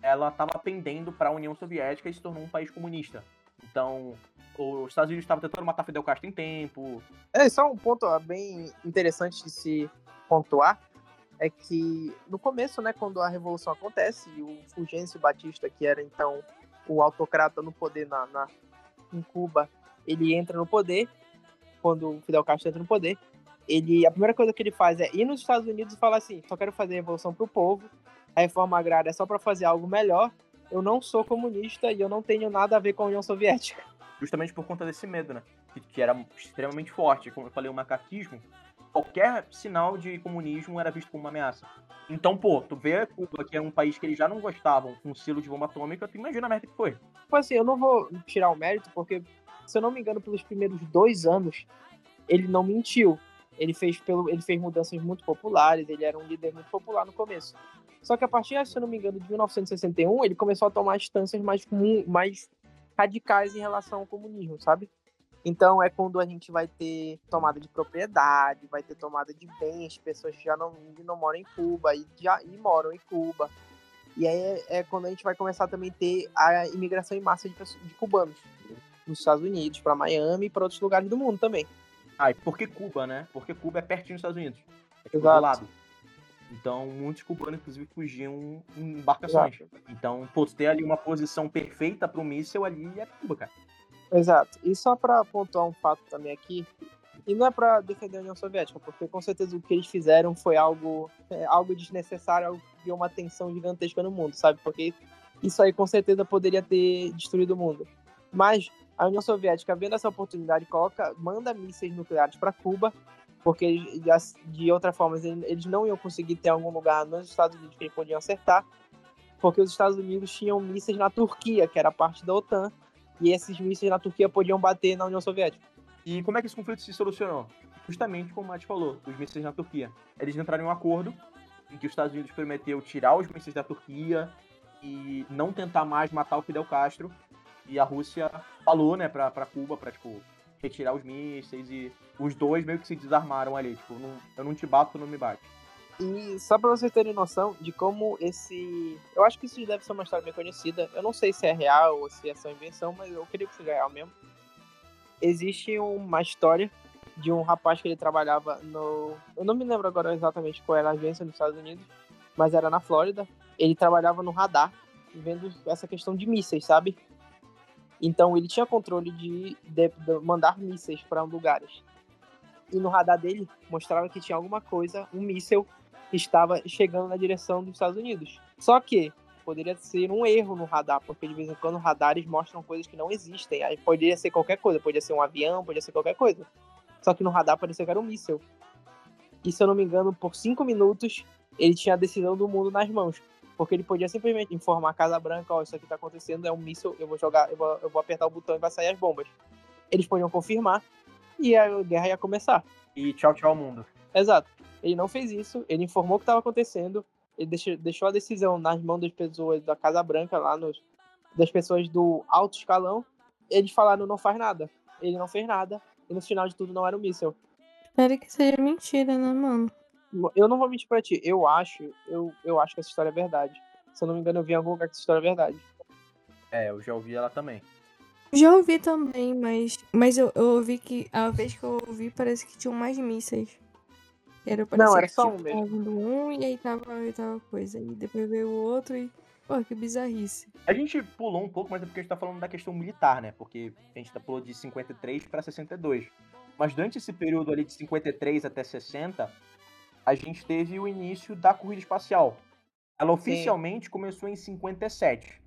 Ela estava pendendo para a União Soviética e se tornou um país comunista. Então, os Estados Unidos estavam tentando matar Fidel Castro em tempo. É, só um ponto bem interessante de se pontuar é que no começo, né, quando a revolução acontece, o Fulgêncio Batista, que era então o autocrata no poder na, na, em Cuba, ele entra no poder, quando o Fidel Castro entra no poder, ele, a primeira coisa que ele faz é ir nos Estados Unidos e falar assim, só quero fazer a revolução para o povo, a reforma agrária é só para fazer algo melhor, eu não sou comunista e eu não tenho nada a ver com a União Soviética. Justamente por conta desse medo, né? Que, que era extremamente forte. Como eu falei, o macaquismo, qualquer sinal de comunismo era visto como uma ameaça. Então, pô, tu vê Cuba, que é um país que eles já não gostavam com um selo de bomba atômica, tu imagina a merda que foi. Tipo assim, eu não vou tirar o mérito, porque, se eu não me engano, pelos primeiros dois anos, ele não mentiu. Ele fez, pelo, ele fez mudanças muito populares, ele era um líder muito popular no começo. Só que a partir, se eu não me engano, de 1961, ele começou a tomar instâncias mais, mais radicais em relação ao comunismo, sabe? Então é quando a gente vai ter tomada de propriedade, vai ter tomada de bens, pessoas que já não, não moram em Cuba e, já, e moram em Cuba. E aí é, é quando a gente vai começar também a ter a imigração em massa de, de cubanos nos Estados Unidos, para Miami e para outros lugares do mundo também. Ah, e por que Cuba, né? Porque Cuba é pertinho dos Estados Unidos. É tipo Exato. do lado. Então, muitos cubanos, inclusive, fugiam em embarcações. Exato. Então, pô, ter ali uma posição perfeita para o míssil ali é Cuba, cara. Exato. E só para pontuar um fato também aqui, e não é para defender a União Soviética, porque com certeza o que eles fizeram foi algo, é, algo desnecessário, algo que deu uma tensão gigantesca no mundo, sabe? Porque isso aí com certeza poderia ter destruído o mundo. Mas a União Soviética, vendo essa oportunidade, coloca, manda mísseis nucleares para Cuba, porque de outra forma eles não iam conseguir ter algum lugar nos Estados Unidos que eles podiam acertar, porque os Estados Unidos tinham mísseis na Turquia, que era parte da OTAN, e esses mísseis na Turquia podiam bater na União Soviética. E como é que esse conflito se solucionou? Justamente como o Matt falou, os mísseis na Turquia. Eles entraram em um acordo em que os Estados Unidos prometeu tirar os mísseis da Turquia e não tentar mais matar o Fidel Castro. E a Rússia falou, né, pra Cuba, pra, tipo, retirar os mísseis e os dois meio que se desarmaram ali. Tipo, não, eu não te bato, tu não me bate. E só pra vocês terem noção de como esse. Eu acho que isso deve ser uma história bem conhecida. Eu não sei se é real ou se é só invenção, mas eu queria que seja real mesmo. Existe uma história de um rapaz que ele trabalhava no. Eu não me lembro agora exatamente qual era a agência nos Estados Unidos, mas era na Flórida. Ele trabalhava no radar, vendo essa questão de mísseis, sabe? Então ele tinha controle de, de, de mandar mísseis para lugares. E no radar dele mostrava que tinha alguma coisa, um míssil, estava chegando na direção dos Estados Unidos. Só que poderia ser um erro no radar, porque de vez em quando radares mostram coisas que não existem. Aí poderia ser qualquer coisa, poderia ser um avião, poderia ser qualquer coisa. Só que no radar parecia que era um míssil. E se eu não me engano, por cinco minutos, ele tinha a decisão do mundo nas mãos. Porque ele podia simplesmente informar a Casa Branca, ó, oh, isso aqui tá acontecendo, é um míssil, eu vou jogar, eu vou, eu vou apertar o botão e vai sair as bombas. Eles podiam confirmar e a guerra ia começar. E tchau, tchau, mundo. Exato. Ele não fez isso, ele informou o que estava acontecendo, ele deixou, deixou a decisão nas mãos das pessoas da Casa Branca, lá nos, das pessoas do alto escalão. Eles falaram, não faz nada. Ele não fez nada, e no final de tudo não era um míssil. Espero que seja mentira, né, mano? Eu não vou mentir pra ti. Eu acho, eu, eu acho que essa história é verdade. Se eu não me engano, eu vi em algum lugar que essa história é verdade. É, eu já ouvi ela também. Já ouvi também, mas, mas eu, eu ouvi que a vez que eu ouvi parece que tinham mais mísseis. Era, não, era só tipo, um mesmo. Tava um e aí tava, aí tava coisa. E depois veio o outro e. Pô, que bizarrice. A gente pulou um pouco, mas é porque a gente tá falando da questão militar, né? Porque a gente tá pulou de 53 para 62. Mas durante esse período ali de 53 até 60, a gente teve o início da corrida espacial. Ela oficialmente Sim. começou em 57.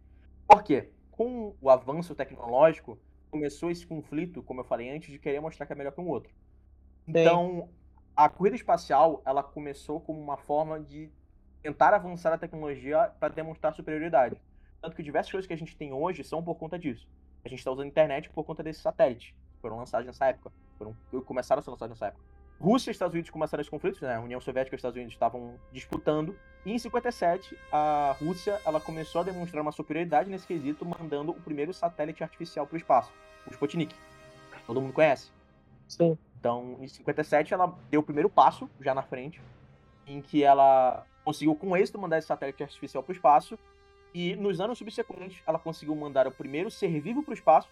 Por quê? Com o avanço tecnológico, começou esse conflito, como eu falei antes, de querer mostrar que é melhor que um outro. Então, a corrida espacial, ela começou como uma forma de tentar avançar a tecnologia para demonstrar superioridade. Tanto que diversas coisas que a gente tem hoje são por conta disso. A gente está usando a internet por conta desses satélites, que foram lançados nessa época, foram, começaram a ser lançados nessa época. Rússia e Estados Unidos começaram esse conflito, né? A União Soviética e os Estados Unidos estavam disputando. E em 57, a Rússia ela começou a demonstrar uma superioridade nesse quesito, mandando o primeiro satélite artificial para o espaço, o Sputnik. Todo mundo conhece. Sim. Então, em 57, ela deu o primeiro passo, já na frente, em que ela conseguiu com êxito mandar esse satélite artificial para o espaço. E nos anos subsequentes, ela conseguiu mandar o primeiro ser vivo para o espaço.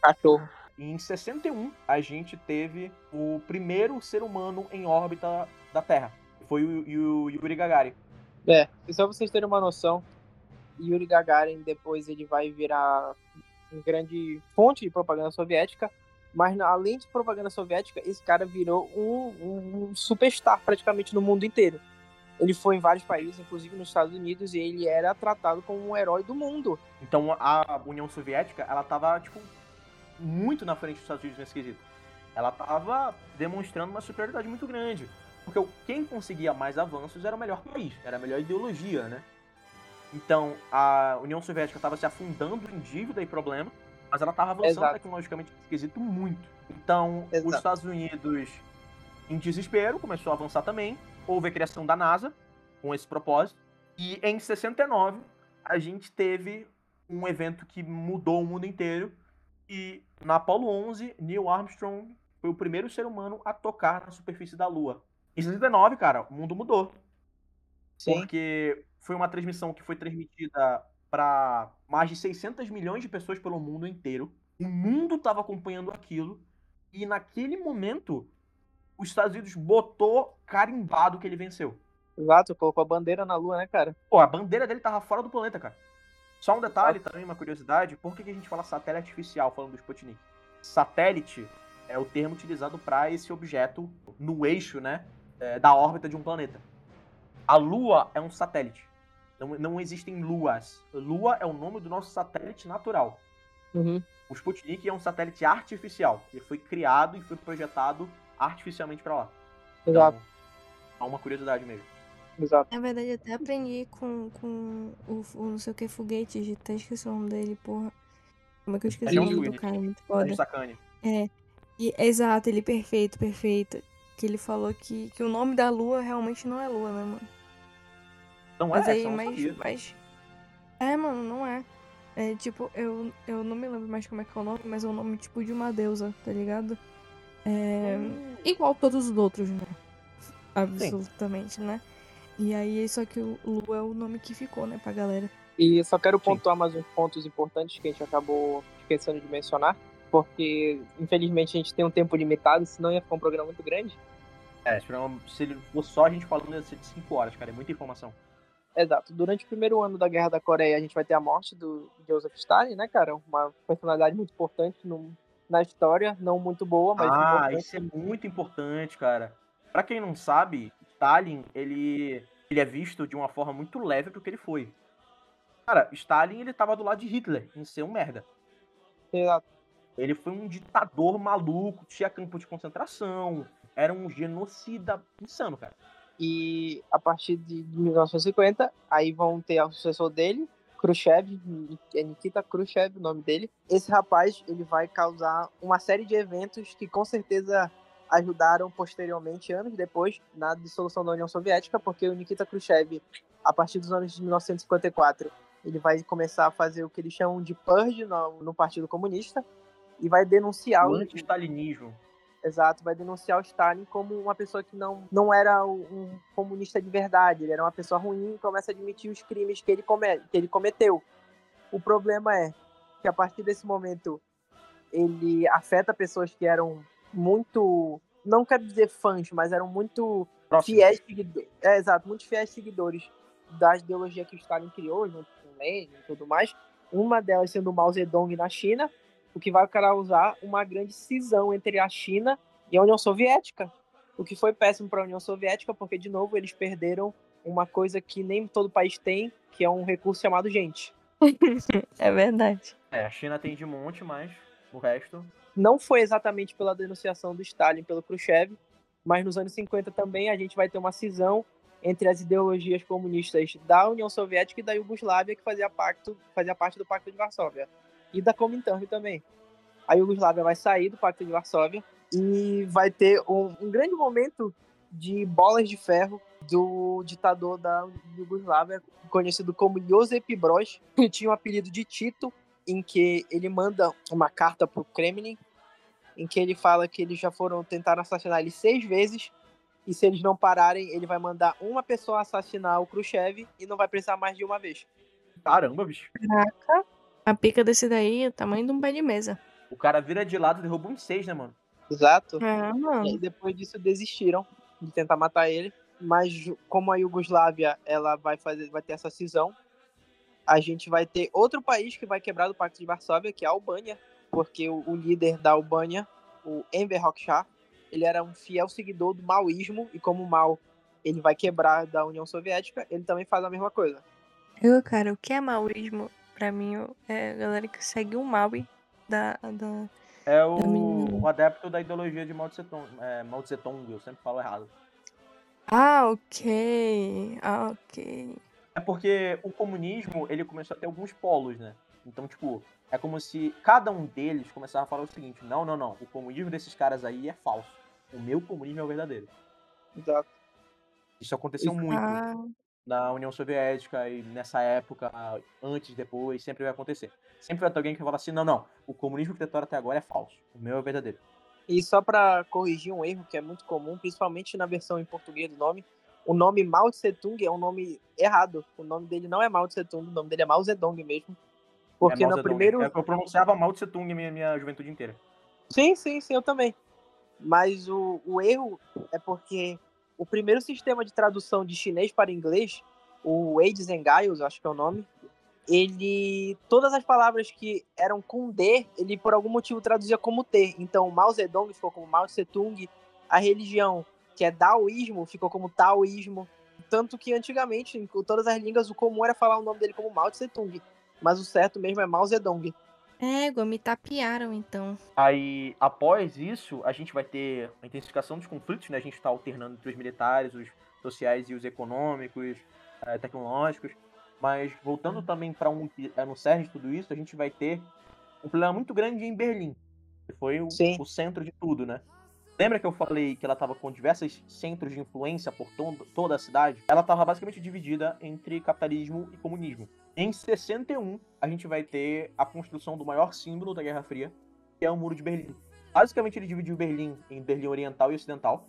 Cachorro. E em 61, a gente teve o primeiro ser humano em órbita da Terra. Foi o, o, o Yuri Gagarin. É, e só vocês terem uma noção, Yuri Gagarin depois ele vai virar uma grande fonte de propaganda soviética, mas além de propaganda soviética, esse cara virou um, um superstar praticamente no mundo inteiro. Ele foi em vários países, inclusive nos Estados Unidos, e ele era tratado como um herói do mundo. Então a União Soviética, ela tava, tipo, muito na frente dos Estados Unidos nesse quesito. Ela tava demonstrando uma superioridade muito grande. Porque quem conseguia mais avanços era o melhor país, era a melhor ideologia, né? Então, a União Soviética estava se afundando em dívida e problema, mas ela estava avançando Exato. tecnologicamente nesse quesito muito. Então, Exato. os Estados Unidos, em desespero, começou a avançar também, houve a criação da NASA com esse propósito. E em 69 a gente teve um evento que mudou o mundo inteiro. E na Apollo 11, Neil Armstrong foi o primeiro ser humano a tocar na superfície da Lua. Em 69, cara, o mundo mudou. Sim. Porque foi uma transmissão que foi transmitida para mais de 600 milhões de pessoas pelo mundo inteiro. O mundo estava acompanhando aquilo. E naquele momento, os Estados Unidos botou carimbado que ele venceu. Exato, colocou a bandeira na lua, né, cara? Pô, a bandeira dele tava fora do planeta, cara. Só um detalhe também, uma curiosidade, por que, a gente fala satélite artificial falando do Sputnik? Satélite é o termo utilizado para esse objeto no eixo, né, é, da órbita de um planeta. A Lua é um satélite. Não, não existem luas. Lua é o nome do nosso satélite natural. Uhum. O Sputnik é um satélite artificial. Ele foi criado e foi projetado artificialmente para lá. Exato. Então, há uma curiosidade mesmo. Exato. Na verdade, eu até aprendi com, com o, o não sei o que foguete, até esqueci o nome dele, porra. Como é que eu esqueci é o nome do cara? Muito foda. É. E, exato, ele perfeito, perfeito. Que ele falou que, que o nome da lua realmente não é lua, né, mano? Não mas é, aí, mas, mas. É, mano, não é. É tipo, eu, eu não me lembro mais como é que é o nome, mas é o nome tipo de uma deusa, tá ligado? É. Hum. Igual todos os outros, né? Absolutamente, Sim. né? E aí, só que o Lu é o nome que ficou, né, pra galera. E só quero pontuar Sim. mais uns pontos importantes que a gente acabou esquecendo de mencionar, porque infelizmente a gente tem um tempo limitado, senão ia ficar um programa muito grande. É, se ele for só a gente falando, ia ser de 5 horas, cara, é muita informação. Exato. Durante o primeiro ano da Guerra da Coreia, a gente vai ter a morte do Joseph Stalin, né, cara? Uma personalidade muito importante no, na história, não muito boa, mas Ah, importante. isso é muito importante, cara. Para quem não sabe, Stalin, ele, ele é visto de uma forma muito leve porque ele foi. Cara, Stalin, ele tava do lado de Hitler, em ser um merda. Exato. Ele foi um ditador maluco, tinha campo de concentração, era um genocida insano, cara. E a partir de 1950, aí vão ter o sucessor dele, Khrushchev, é Nikita Khrushchev o nome dele. Esse rapaz, ele vai causar uma série de eventos que com certeza ajudaram posteriormente, anos depois, na dissolução da União Soviética, porque o Nikita Khrushchev, a partir dos anos de 1954, ele vai começar a fazer o que eles chamam de purge no, no Partido Comunista e vai denunciar o anti-stalinismo. Exato, vai denunciar o Stalin como uma pessoa que não, não era um comunista de verdade, ele era uma pessoa ruim e começa a admitir os crimes que ele, come, que ele cometeu. O problema é que a partir desse momento ele afeta pessoas que eram muito, não quero dizer fãs, mas eram muito Próximo. fiéis seguidores, é, exato, muito fiéis seguidores da ideologia que o Stalin criou, junto com Lenin e tudo mais. Uma delas sendo o Mao Zedong na China, o que vai causar uma grande cisão entre a China e a União Soviética, o que foi péssimo para a União Soviética, porque, de novo, eles perderam uma coisa que nem todo país tem, que é um recurso chamado gente. é verdade. É, a China tem de monte, mas o resto. Não foi exatamente pela denunciação do Stalin pelo Khrushchev, mas nos anos 50 também a gente vai ter uma cisão entre as ideologias comunistas da União Soviética e da Iugoslávia, que fazia, pacto, fazia parte do Pacto de Varsóvia e da Comintern também. A Iugoslávia vai sair do Pacto de Varsóvia e vai ter um, um grande momento de bolas de ferro do ditador da Iugoslávia, conhecido como Josip Broz, que tinha o apelido de Tito, em que ele manda uma carta para o Kremlin, em que ele fala que eles já foram tentar assassinar ele seis vezes, e se eles não pararem, ele vai mandar uma pessoa assassinar o Khrushchev e não vai precisar mais de uma vez. Caramba, bicho. Caraca. A pica desse daí é o tamanho de um pé de mesa. O cara vira de lado e derruba uns seis, né, mano? Exato. É, mano. E depois disso desistiram de tentar matar ele. Mas como a Iugoslávia ela vai fazer, vai ter essa cisão, a gente vai ter outro país que vai quebrar do Pacto de Varsóvia, que é a Albânia, porque o, o líder da Albânia, o Enver Hoxha, ele era um fiel seguidor do maoísmo e como o Mao ele vai quebrar da União Soviética, ele também faz a mesma coisa. Eu, cara, o que é maoísmo? Pra mim, é a galera que segue o Maui da. da é o, o adepto da ideologia de Mao Tse Tung. É, Mao Tse Tung, eu sempre falo errado. Ah, ok. Ah, ok. É porque o comunismo, ele começou a ter alguns polos, né? Então, tipo, é como se cada um deles começava a falar o seguinte: não, não, não, o comunismo desses caras aí é falso. O meu comunismo é o verdadeiro. Exato. Isso aconteceu muito. Ah na União Soviética e nessa época, antes, depois, sempre vai acontecer. Sempre vai ter alguém que vai falar assim: não, não, o comunismo que tentaram até agora é falso, o meu é verdadeiro. E só para corrigir um erro que é muito comum, principalmente na versão em português do nome, o nome Mao Tse Tung é um nome errado. O nome dele não é Mao Tse Tung, o nome dele é Mao Zedong mesmo. Porque é no primeiro. É eu pronunciava Mao Tse Tung minha, minha juventude inteira. Sim, sim, sim, eu também. Mas o, o erro é porque o primeiro sistema de tradução de chinês para inglês, o Wade Zengiles, acho que é o nome, ele todas as palavras que eram com D, ele por algum motivo traduzia como T. Então, Mao Zedong ficou como Mao Tse Tung, a religião, que é Daoísmo, ficou como Taoísmo. Tanto que antigamente, em todas as línguas, o comum era falar o nome dele como Mao Tse Tung, mas o certo mesmo é Mao Zedong. Égua, me tapearam então. Aí, após isso, a gente vai ter a intensificação dos conflitos, né? A gente está alternando entre os militares, os sociais e os econômicos, eh, tecnológicos. Mas voltando também para um é no cerne de tudo isso, a gente vai ter um problema muito grande em Berlim, que foi o, o centro de tudo, né? Lembra que eu falei que ela estava com diversos centros de influência por to toda a cidade? Ela estava basicamente dividida entre capitalismo e comunismo. Em 61, a gente vai ter a construção do maior símbolo da Guerra Fria, que é o Muro de Berlim. Basicamente, ele dividiu Berlim em Berlim Oriental e Ocidental,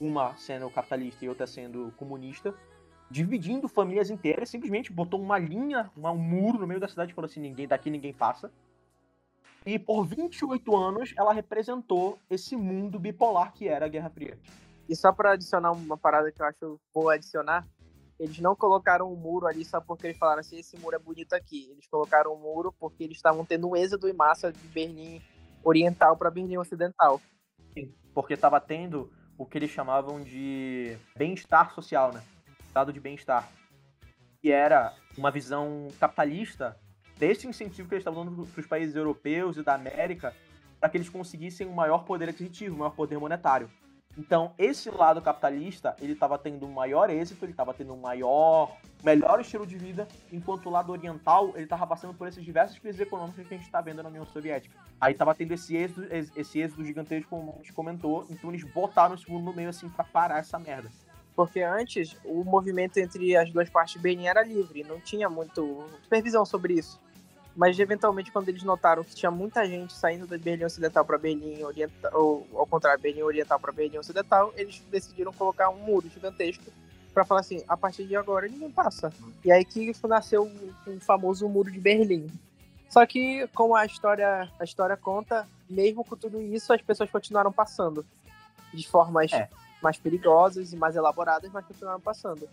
uma sendo capitalista e outra sendo comunista, dividindo famílias inteiras, simplesmente botou uma linha, um muro no meio da cidade e falou assim: ninguém daqui ninguém passa. E por 28 anos ela representou esse mundo bipolar que era a Guerra Fria. E só para adicionar uma parada que eu acho boa adicionar, eles não colocaram um muro ali só porque eles falaram assim, esse muro é bonito aqui. Eles colocaram um muro porque eles estavam tendo um êxodo em massa de Berlim Oriental para Berlim Ocidental. Sim, porque estava tendo o que eles chamavam de bem-estar social, né? Estado de bem-estar. Que era uma visão capitalista desse incentivo que eles estavam dando para os países europeus e da América para que eles conseguissem um maior poder aquisitivo, um maior poder monetário. Então, esse lado capitalista, ele estava tendo um maior êxito, ele estava tendo um maior, melhor estilo de vida, enquanto o lado oriental, ele estava passando por esses diversos crises econômicas que a gente está vendo na União Soviética. Aí estava tendo esse êxito, esse êxito gigantesco, como a gente comentou, então eles botaram esse mundo no meio assim para parar essa merda. Porque antes, o movimento entre as duas partes Berlim era livre, não tinha muito supervisão sobre isso. Mas eventualmente, quando eles notaram que tinha muita gente saindo da Berlim Ocidental para Berlim Oriental, ou ao contrário, Berlim Oriental para Berlim Ocidental, eles decidiram colocar um muro gigantesco para falar assim: a partir de agora ninguém passa. E aí que nasceu o famoso Muro de Berlim. Só que, como a história, a história conta, mesmo com tudo isso, as pessoas continuaram passando de formas é. mais perigosas e mais elaboradas, mas continuaram passando.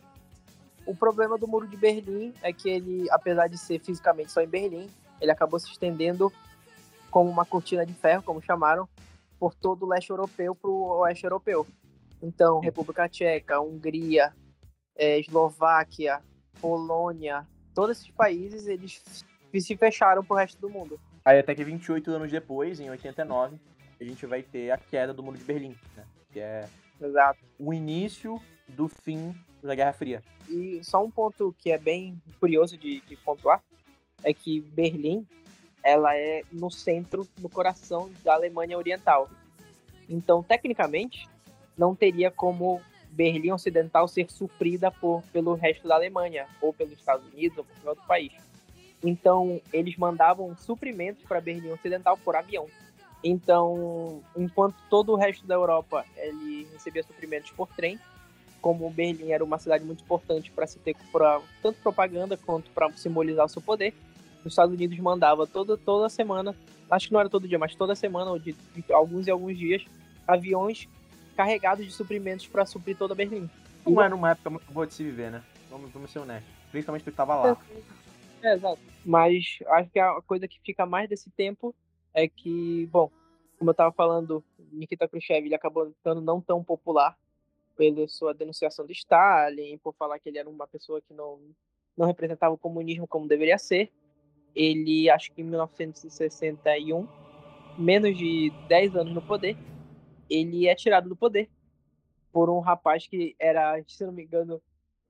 O problema do Muro de Berlim é que ele, apesar de ser fisicamente só em Berlim, ele acabou se estendendo como uma cortina de ferro, como chamaram, por todo o leste europeu para o oeste europeu. Então, República Tcheca, Hungria, é, Eslováquia, Polônia, todos esses países eles se fecharam para o resto do mundo. Aí até que 28 anos depois, em 89, a gente vai ter a queda do Muro de Berlim, né? que é Exato. o início do fim da Guerra Fria. E só um ponto que é bem curioso de, de pontuar é que Berlim ela é no centro, no coração da Alemanha Oriental. Então, tecnicamente, não teria como Berlim Ocidental ser suprida por, pelo resto da Alemanha, ou pelos Estados Unidos, ou por outro país. Então, eles mandavam suprimentos para Berlim Ocidental por avião. Então, enquanto todo o resto da Europa ele recebia suprimentos por trem, como Berlim era uma cidade muito importante para se ter pra, tanto propaganda quanto para simbolizar o seu poder, os Estados Unidos mandava toda, toda semana, acho que não era todo dia, mas toda semana, ou de, de alguns e alguns dias, aviões carregados de suprimentos para suprir toda Berlim. Não era uma época muito boa de se viver, né? Vamos, vamos ser honestos. Principalmente porque estava lá. É, é, exato. Mas acho que a coisa que fica mais desse tempo é que, bom, como eu estava falando, Nikita Khrushchev ele acabou ficando não tão popular pela sua denunciação de Stalin, por falar que ele era uma pessoa que não, não representava o comunismo como deveria ser. Ele, acho que em 1961, menos de 10 anos no poder, ele é tirado do poder por um rapaz que era, se não me engano,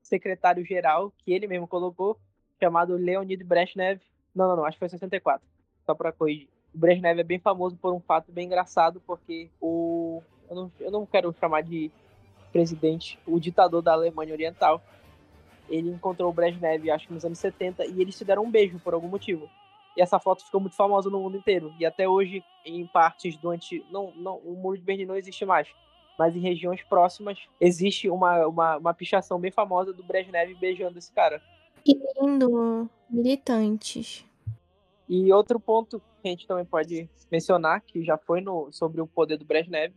secretário-geral, que ele mesmo colocou, chamado Leonid Brezhnev. Não, não, não, acho que foi 64, só para corrigir. O Brezhnev é bem famoso por um fato bem engraçado, porque o. Eu não, eu não quero chamar de presidente, o ditador da Alemanha Oriental. Ele encontrou o Brezhnev, acho que nos anos 70, e eles se deram um beijo por algum motivo. E essa foto ficou muito famosa no mundo inteiro. E até hoje, em partes do antigo. Não, não, o Muro de Berlim não existe mais. Mas em regiões próximas, existe uma, uma, uma pichação bem famosa do Brezhnev beijando esse cara. Que lindo! Militantes. E outro ponto que a gente também pode mencionar, que já foi no, sobre o poder do Brezhnev,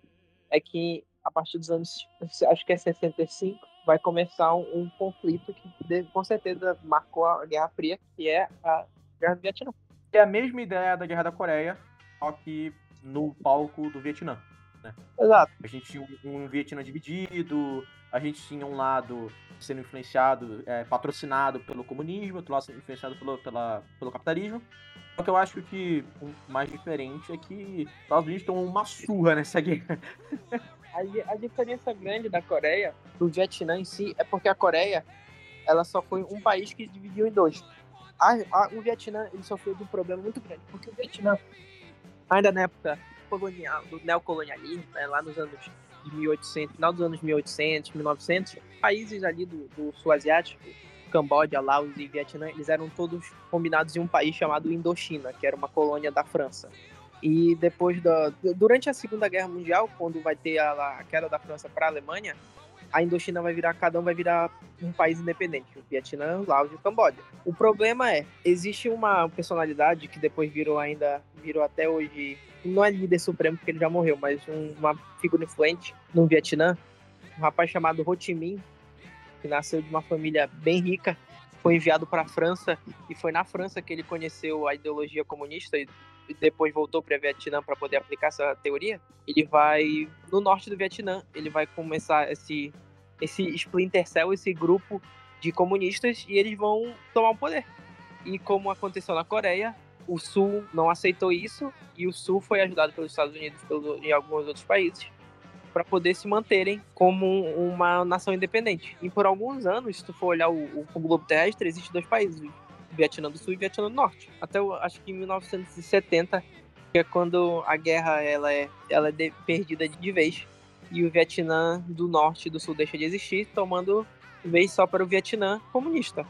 é que a partir dos anos, acho que é 65, vai começar um, um conflito que com certeza marcou a Guerra Fria, que é a Guerra do Vietnã. É a mesma ideia da Guerra da Coreia, só que no palco do Vietnã. Né? Exato. A gente tinha um, um Vietnã dividido, a gente tinha um lado sendo influenciado, é, patrocinado pelo comunismo, outro lado sendo influenciado pelo, pela, pelo capitalismo. Só que eu acho que o mais diferente é que os Estados Unidos tomam uma surra nessa guerra. A, a diferença grande da Coreia do Vietnã em si é porque a Coreia ela só foi um país que dividiu em dois. A, a, o Vietnã ele sofreu de um problema muito grande, porque o Vietnã, ainda na época colonial, do neocolonialismo, né, lá nos anos de 1800, final dos anos 1800, 1900, países ali do, do sul asiático, Camboja, Laos e Vietnã, eles eram todos combinados em um país chamado Indochina, que era uma colônia da França. E depois da durante a Segunda Guerra Mundial, quando vai ter a, a queda da França para a Alemanha, a Indochina vai virar, cada um vai virar um país independente, o Vietnã, Laos e o Camboja. O problema é, existe uma personalidade que depois virou ainda, virou até hoje, não é líder supremo porque ele já morreu, mas um, uma figura influente no Vietnã, um rapaz chamado Ho Chi Minh, que nasceu de uma família bem rica, foi enviado para a França e foi na França que ele conheceu a ideologia comunista e depois voltou para Vietnã para poder aplicar essa teoria. Ele vai no norte do Vietnã, ele vai começar esse esse splinter cell, esse grupo de comunistas e eles vão tomar o poder. E como aconteceu na Coreia, o Sul não aceitou isso e o Sul foi ajudado pelos Estados Unidos pelo, e alguns outros países para poder se manterem como uma nação independente. E por alguns anos, se tu for olhar o, o globo terrestre, existe dois países, Vietnã do Sul e Vietnã do Norte. Até acho que em 1970, que é quando a guerra ela é, ela é de, perdida de vez e o Vietnã do Norte e do Sul deixa de existir, tomando vez só para o Vietnã comunista,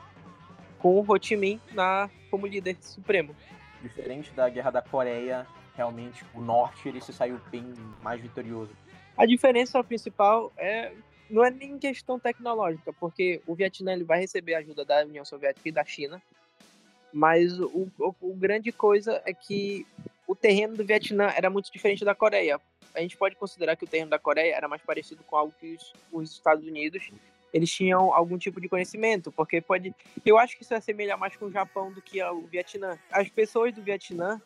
com o Ho Chi Minh na, como líder supremo. Diferente da Guerra da Coreia, realmente o Norte ele se saiu bem mais vitorioso. A diferença principal é não é nem questão tecnológica, porque o Vietnã ele vai receber ajuda da União Soviética e da China, mas o, o, o, grande coisa é que o terreno do Vietnã era muito diferente da Coreia. A gente pode considerar que o terreno da Coreia era mais parecido com algo que os, os Estados Unidos eles tinham algum tipo de conhecimento, porque pode, eu acho que isso assemelha mais com o Japão do que o Vietnã. As pessoas do Vietnã,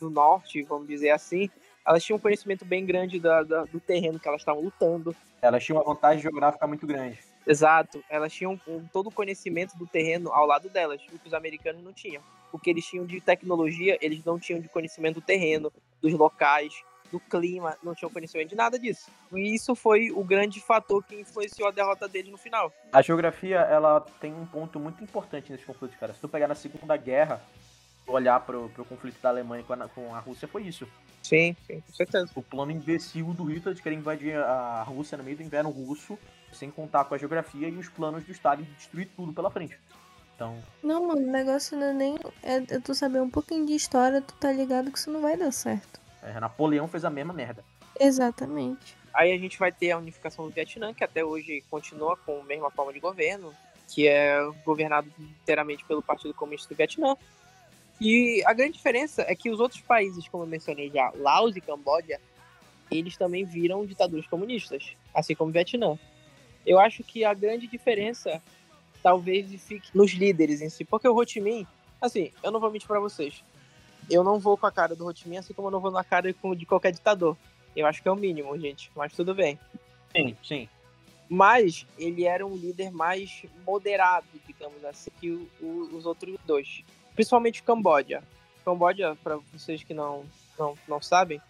do norte, vamos dizer assim, elas tinham um conhecimento bem grande da, da, do terreno que elas estavam lutando. Elas tinham uma vantagem geográfica muito grande. Exato, elas tinham todo o conhecimento do terreno ao lado delas, o que os americanos não tinham. O que eles tinham de tecnologia, eles não tinham de conhecimento do terreno, dos locais, do clima, não tinham conhecimento de nada disso. E isso foi o grande fator que influenciou a derrota deles no final. A geografia, ela tem um ponto muito importante nesse conflito, cara. Se tu pegar na Segunda Guerra, olhar pro, pro conflito da Alemanha com a, com a Rússia, foi isso. Sim, sim, com certeza. O plano imbecil do Hitler de querer invadir a Rússia no meio do inverno russo, sem contar com a geografia e os planos do Estado de destruir tudo pela frente. Então. Não, mano, o negócio não é nem. É, é tu saber um pouquinho de história, tu tá ligado que isso não vai dar certo. É, Napoleão fez a mesma merda. Exatamente. Aí a gente vai ter a unificação do Vietnã, que até hoje continua com a mesma forma de governo, que é governado inteiramente pelo Partido Comunista do Vietnã. E a grande diferença é que os outros países, como eu mencionei já, Laos e Camboja, eles também viram ditaduras comunistas, assim como o Vietnã. Eu acho que a grande diferença talvez fique nos líderes em si, porque o Minh, assim, eu não vou mentir para vocês, eu não vou com a cara do Minh, assim como eu não vou na cara de qualquer ditador. Eu acho que é o mínimo, gente, mas tudo bem. Sim, sim. Mas ele era um líder mais moderado, digamos assim, que o, o, os outros dois principalmente Camboja. Camboja, para vocês que não, não, não sabem,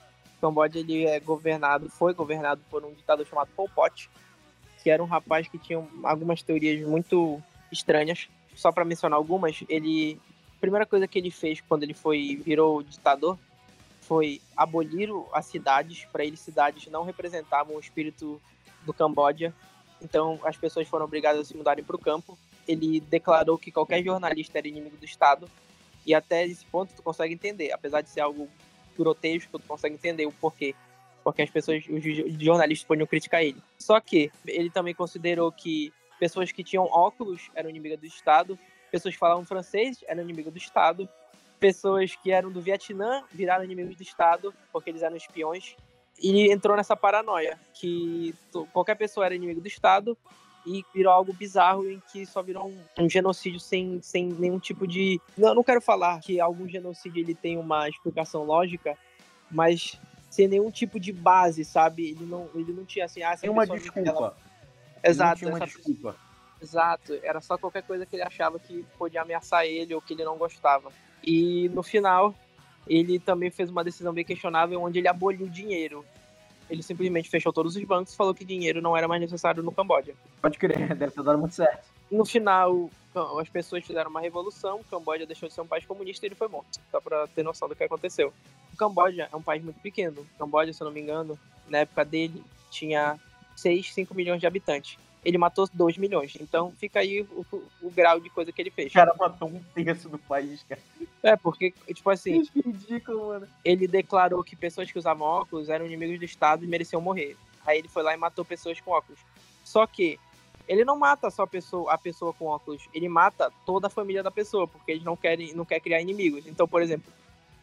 Camboja ele é governado, foi governado por um ditador chamado Pol Pot, que era um rapaz que tinha algumas teorias muito estranhas. Só para mencionar algumas, ele a primeira coisa que ele fez quando ele foi virou ditador foi abolir as cidades, para ele cidades não representavam o espírito do Camboja. Então as pessoas foram obrigadas a se mudarem para o campo ele declarou que qualquer jornalista era inimigo do Estado. E até esse ponto tu consegue entender, apesar de ser algo grotesco, tu consegue entender o porquê. Porque as pessoas, os jornalistas podiam criticar ele. Só que ele também considerou que pessoas que tinham óculos eram inimigas do Estado, pessoas que falavam francês eram inimigas do Estado, pessoas que eram do Vietnã viraram inimigos do Estado porque eles eram espiões. E entrou nessa paranoia que qualquer pessoa era inimigo do Estado e virou algo bizarro em que só virou um, um, genocídio sem, sem nenhum tipo de. Não, não quero falar que algum genocídio ele tem uma explicação lógica, mas sem nenhum tipo de base, sabe? Ele não, ele não tinha assim. Ah, tem uma desculpa. Ela... Exato. Tinha uma essa... desculpa. Exato. Era só qualquer coisa que ele achava que podia ameaçar ele ou que ele não gostava. E no final, ele também fez uma decisão bem questionável onde ele aboliu o dinheiro. Ele simplesmente fechou todos os bancos e falou que dinheiro não era mais necessário no Camboja. Pode crer, deve ter dado muito certo. No final, as pessoas fizeram uma revolução, o Camboja deixou de ser um país comunista e ele foi morto. Só pra ter noção do que aconteceu. O Camboja é um país muito pequeno. O Camboja, se eu não me engano, na época dele, tinha 6, 5 milhões de habitantes ele matou 2 milhões. Então fica aí o, o, o, grau de coisa que ele fez. O cara matou um terço do país, cara. É, porque, tipo assim. Que ridículo, mano. Ele declarou que pessoas que usavam óculos eram inimigos do Estado e mereciam morrer. Aí ele foi lá e matou pessoas com óculos. Só que ele não mata só a pessoa, a pessoa com óculos, ele mata toda a família da pessoa, porque ele não quer, não quer criar inimigos. Então, por exemplo,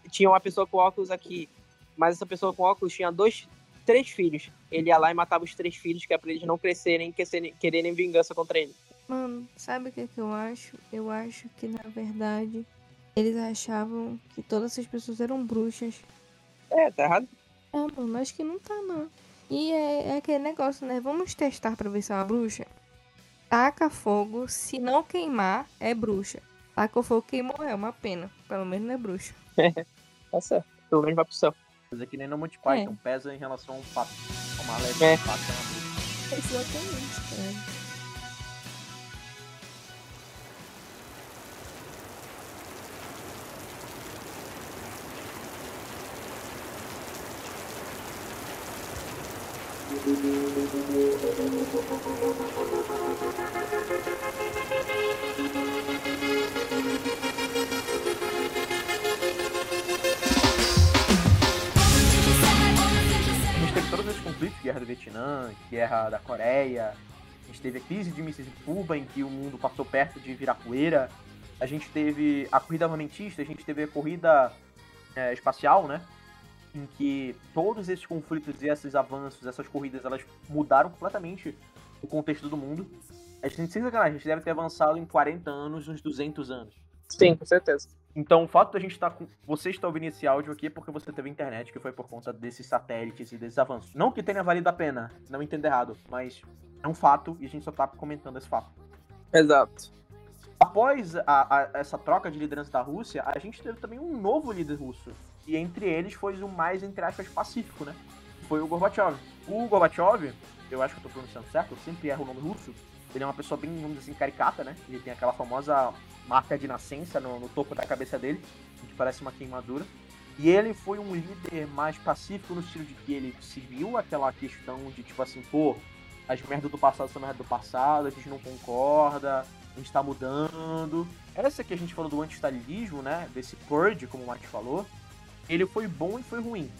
tinha uma pessoa com óculos aqui, mas essa pessoa com óculos tinha dois, três filhos. Ele ia lá e matava os três filhos, que é pra eles não crescerem e quererem vingança contra ele. Mano, sabe o que, que eu acho? Eu acho que, na verdade, eles achavam que todas essas pessoas eram bruxas. É, tá errado? É, mano, acho que não tá, não. E é, é aquele negócio, né? Vamos testar pra ver se é uma bruxa? Taca fogo, se não queimar, é bruxa. Taca fogo, queimou, é uma pena. Pelo menos não é bruxa. tá certo. Pelo menos vai pro céu. Mas é que nem no Monty Python, é. pesa em relação a um fato. Uma leve é. é uma bruxa. É. Guerra do Vietnã, Guerra da Coreia, a gente teve a crise de mísseis em Cuba, em que o mundo passou perto de virar poeira, a gente teve a corrida armamentista, a gente teve a corrida é, espacial, né? Em que todos esses conflitos e esses avanços, essas corridas, elas mudaram completamente o contexto do mundo. A gente, sem sacanagem, a gente deve ter avançado em 40 anos, uns 200 anos. Sim, com certeza. Então, o fato da gente estar tá com. Você está ouvindo esse áudio aqui é porque você teve internet, que foi por conta desses satélites e desses avanços. Não que tenha valido a pena, não entenda errado, mas é um fato e a gente só está comentando esse fato. Exato. Após a, a, essa troca de liderança da Rússia, a gente teve também um novo líder russo. E entre eles foi o mais, entre aspas, pacífico, né? Foi o Gorbachev. O Gorbachev, eu acho que eu tô pronunciando certo, eu sempre erro o nome russo. Ele é uma pessoa bem, vamos dizer assim, caricata, né? Ele tem aquela famosa marca de nascença no, no topo da cabeça dele, que parece uma queimadura. E ele foi um líder mais pacífico no estilo de que ele seguiu aquela questão de tipo assim, pô, as merdas do passado são merdas do passado, a gente não concorda, a gente tá mudando. Essa que a gente falou do anti-stalinismo, né? Desse purge, como o Mate falou, ele foi bom e foi ruim.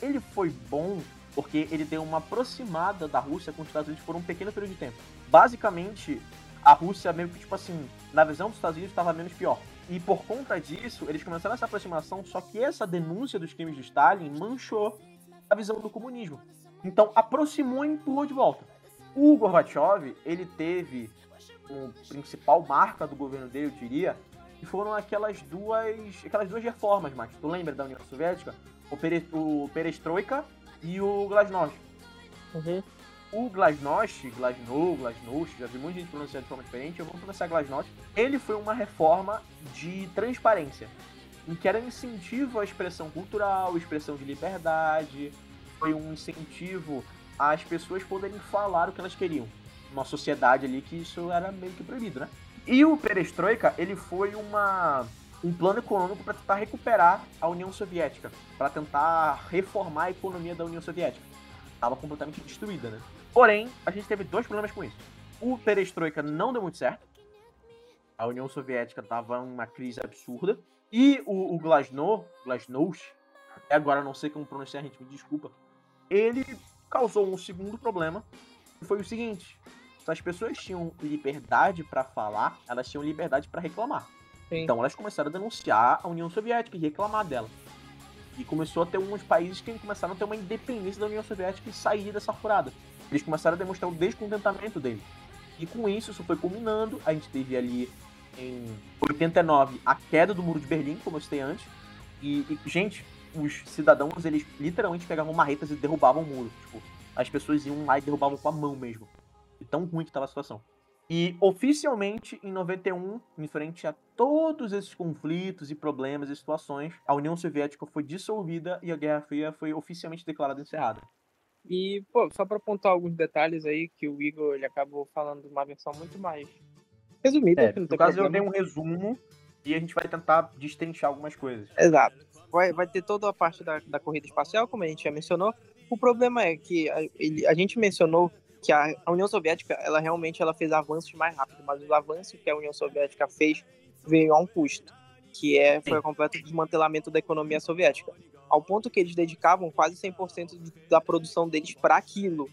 Ele foi bom porque ele deu uma aproximada da Rússia com os Estados Unidos por um pequeno período de tempo. Basicamente, a Rússia meio que, tipo assim, na visão dos Estados Unidos estava menos pior. E por conta disso, eles começaram essa aproximação, só que essa denúncia dos crimes de Stalin manchou a visão do comunismo. Então, aproximou e empurrou de volta. O Gorbachev, ele teve o principal marca do governo dele, eu diria, que foram aquelas duas, aquelas duas reformas, mas tu lembra da União Soviética? O, Pere, o Perestroika e o Glasnost. Uhum. O Glasnost, Glasnost, Glasnost, já vi muita gente pronunciando de forma diferente, eu vou pronunciar Glasnost. Ele foi uma reforma de transparência, em que era um incentivo à expressão cultural, expressão de liberdade, foi um incentivo às pessoas poderem falar o que elas queriam. Uma sociedade ali que isso era meio que proibido, né? E o Perestroika, ele foi uma um plano econômico para tentar recuperar a União Soviética, para tentar reformar a economia da União Soviética. Estava completamente destruída, né? Porém, a gente teve dois problemas com isso. O Perestroika não deu muito certo. A União Soviética estava em uma crise absurda. E o, o Glasnost, Glasnost, até agora não sei como pronunciar, a gente me desculpa. Ele causou um segundo problema, que foi o seguinte: se as pessoas tinham liberdade para falar, elas tinham liberdade para reclamar. Sim. Então elas começaram a denunciar a União Soviética e reclamar dela. E começou a ter uns países que começaram a ter uma independência da União Soviética e sair dessa furada eles começaram a demonstrar o descontentamento dele. E com isso, isso foi culminando. A gente teve ali em 89 a queda do Muro de Berlim, como eu citei antes. E, e gente, os cidadãos, eles literalmente pegavam marretas e derrubavam o muro. Tipo, as pessoas iam lá e derrubavam com a mão mesmo. E tão ruim que estava a situação. E oficialmente, em 91, em frente a todos esses conflitos e problemas e situações, a União Soviética foi dissolvida e a Guerra Fria foi oficialmente declarada encerrada. E, pô, só para apontar alguns detalhes aí, que o Igor ele acabou falando uma versão muito mais resumida. É, no caso, problema. eu dei um resumo e a gente vai tentar destrinchar algumas coisas. Exato. Vai, vai ter toda a parte da, da corrida espacial, como a gente já mencionou. O problema é que a, ele, a gente mencionou que a, a, União Soviética, ela realmente ela fez avanços mais rápido, mas os avanços que a União Soviética fez veio a um custo, que é foi o completo desmantelamento da economia soviética, ao ponto que eles dedicavam quase 100% da produção deles para aquilo,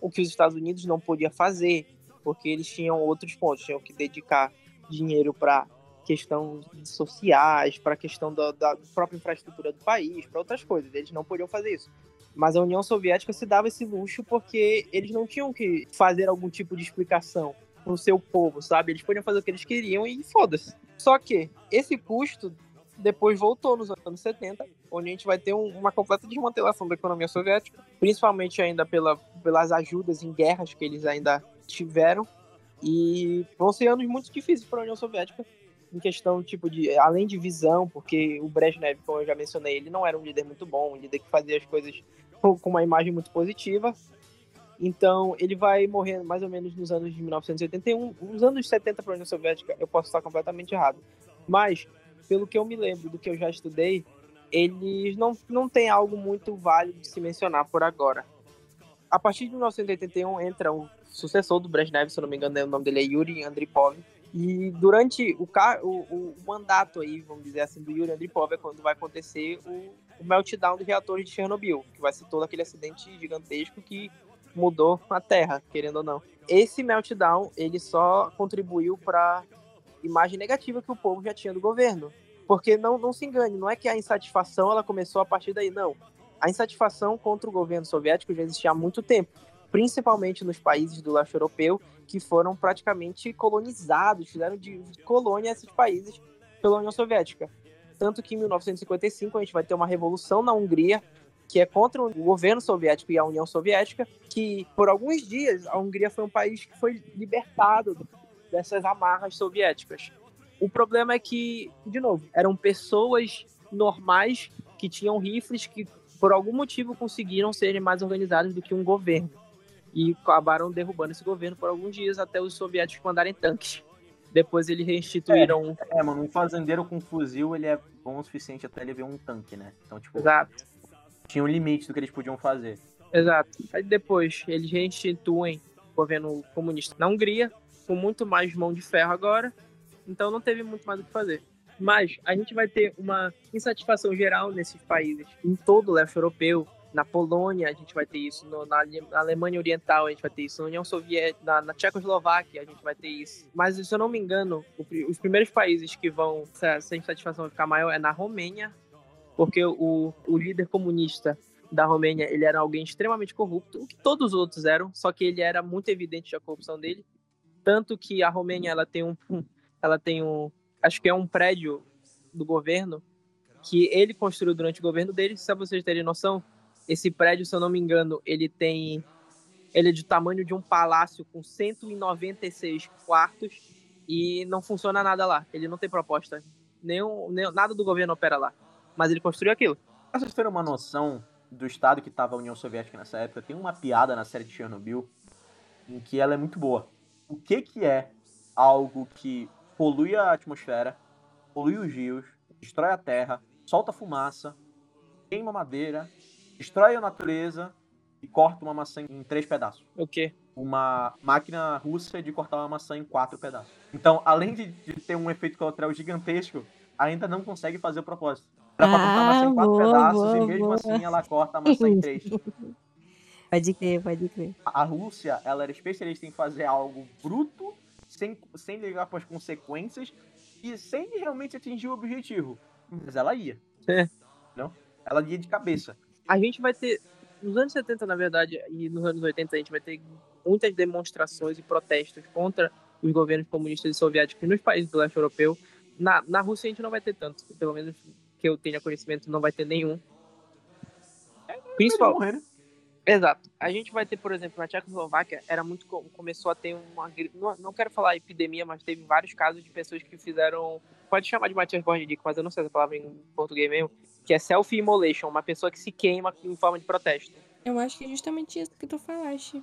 o que os Estados Unidos não podia fazer, porque eles tinham outros pontos, tinham que dedicar dinheiro para questão sociais, para questão da, da própria infraestrutura do país, para outras coisas. Eles não podiam fazer isso. Mas a União Soviética se dava esse luxo porque eles não tinham que fazer algum tipo de explicação pro seu povo, sabe? Eles podiam fazer o que eles queriam e foda-se. Só que esse custo depois voltou nos anos 70, onde a gente vai ter um, uma completa desmantelação da economia soviética, principalmente ainda pela, pelas ajudas em guerras que eles ainda tiveram. E vão ser anos muito difíceis para a União Soviética, em questão tipo de além de visão, porque o Brezhnev, como eu já mencionei, ele não era um líder muito bom, um líder que fazia as coisas com uma imagem muito positiva. Então, ele vai morrer mais ou menos nos anos de 1981. Nos anos 70 para a União Soviética, eu posso estar completamente errado. Mas, pelo que eu me lembro do que eu já estudei, eles não, não tem algo muito válido de se mencionar por agora. A partir de 1981 entra o sucessor do Brezhnev, se eu não me engano, o nome dele é Yuri Andripov. E durante o, o, o mandato aí, vamos dizer assim, do Yuri Andripov é quando vai acontecer o o meltdown dos reatores de Chernobyl, que vai ser todo aquele acidente gigantesco que mudou a Terra, querendo ou não. Esse meltdown, ele só contribuiu para imagem negativa que o povo já tinha do governo. Porque não, não se engane, não é que a insatisfação ela começou a partir daí, não. A insatisfação contra o governo soviético já existia há muito tempo, principalmente nos países do leste europeu, que foram praticamente colonizados, fizeram de colônia esses países pela União Soviética. Tanto que em 1955 a gente vai ter uma revolução na Hungria, que é contra o governo soviético e a União Soviética, que por alguns dias a Hungria foi um país que foi libertado dessas amarras soviéticas. O problema é que, de novo, eram pessoas normais que tinham rifles que por algum motivo conseguiram serem mais organizados do que um governo. E acabaram derrubando esse governo por alguns dias até os soviéticos mandarem tanques. Depois eles reinstituíram. É, é, mano, um fazendeiro com fuzil ele é bom o suficiente até ele ver um tanque, né? Então, tipo. Exato. Tinha um limite do que eles podiam fazer. Exato. Aí depois eles reinstituem o governo comunista na Hungria, com muito mais mão de ferro agora. Então não teve muito mais o que fazer. Mas a gente vai ter uma insatisfação geral nesses países, em todo o leste europeu, na Polônia a gente vai ter isso, no, na, na, Alemanha Oriental a gente vai ter isso, na União Soviética, na, na Tchecoslováquia a gente vai ter isso. Mas se eu não me engano, o, os primeiros países que vão, essa insatisfação vai ficar maior é na Romênia, porque o, o líder comunista da Romênia, ele era alguém extremamente corrupto, o que todos os outros eram, só que ele era muito evidente a corrupção dele, tanto que a Romênia, ela tem um, ela tem um, acho que é um prédio do governo que ele construiu durante o governo dele, só vocês terem noção, esse prédio, se eu não me engano, ele tem. Ele é de tamanho de um palácio com 196 quartos e não funciona nada lá. Ele não tem proposta. Nenhum, nenhum, nada do governo opera lá. Mas ele construiu aquilo. Pra vocês terem uma noção do estado que estava a União Soviética nessa época, tem uma piada na série de Chernobyl em que ela é muito boa. O que, que é algo que polui a atmosfera, polui os rios, destrói a terra, solta fumaça, queima madeira destrói a natureza e corta uma maçã em três pedaços. O quê? Uma máquina russa de cortar uma maçã em quatro pedaços. Então, além de, de ter um efeito colateral gigantesco, ainda não consegue fazer o propósito. Era pra cortar a maçã em quatro ah, boa, pedaços boa, e mesmo boa. assim ela corta a maçã em três. Pode crer, pode crer. A Rússia, ela era especialista em fazer algo bruto, sem, sem ligar para as consequências e sem realmente atingir o objetivo. Mas ela ia. É. Não? Ela ia de cabeça a gente vai ter, nos anos 70, na verdade, e nos anos 80, a gente vai ter muitas demonstrações e protestos contra os governos comunistas e soviéticos nos países do leste europeu. Na, na Rússia a gente não vai ter tanto, pelo menos que eu tenha conhecimento, não vai ter nenhum. É, Principal... Morrer, né? Exato. A gente vai ter, por exemplo, na Tchecoslováquia, era muito começou a ter uma não, não quero falar epidemia, mas teve vários casos de pessoas que fizeram, pode chamar de Matias Bordidico, mas eu não sei essa palavra em português mesmo, que é self-immolation, uma pessoa que se queima em forma de protesto. Eu acho que é justamente isso que tu falaste.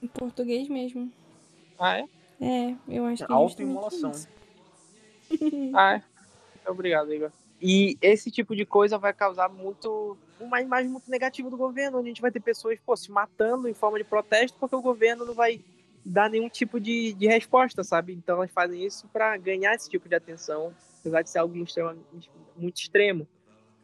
Em português mesmo. Ah, é? É, eu acho que é Auto-imolação. ah, é? Obrigado, Igor. E esse tipo de coisa vai causar muito uma imagem muito negativa do governo, onde a gente vai ter pessoas pô, se matando em forma de protesto porque o governo não vai dar nenhum tipo de, de resposta, sabe? Então elas fazem isso para ganhar esse tipo de atenção, apesar de ser algo muito extremo.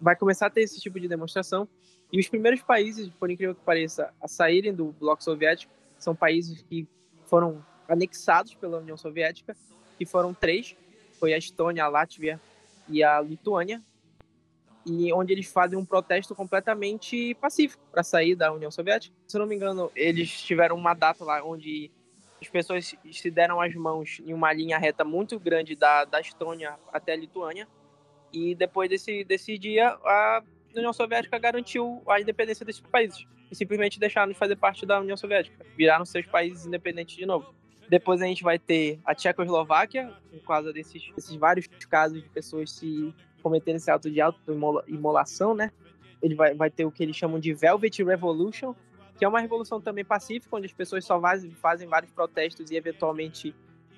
Vai começar a ter esse tipo de demonstração. E os primeiros países, por incrível que pareça, a saírem do bloco soviético são países que foram anexados pela União Soviética, que foram três, foi a Estônia, a Látvia e a Lituânia, e onde eles fazem um protesto completamente pacífico para sair da União Soviética. Se eu não me engano, eles tiveram uma data lá onde as pessoas se deram as mãos em uma linha reta muito grande da, da Estônia até a Lituânia, e depois desse, desse dia, a União Soviética garantiu a independência desses países e simplesmente deixaram de fazer parte da União Soviética, viraram seus países independentes de novo. Depois a gente vai ter a Tchecoslováquia, por causa desses, desses vários casos de pessoas se cometerem esse ato de auto-imolação, né? Ele vai, vai ter o que eles chamam de Velvet Revolution, que é uma revolução também pacífica, onde as pessoas só fazem vários protestos e eventualmente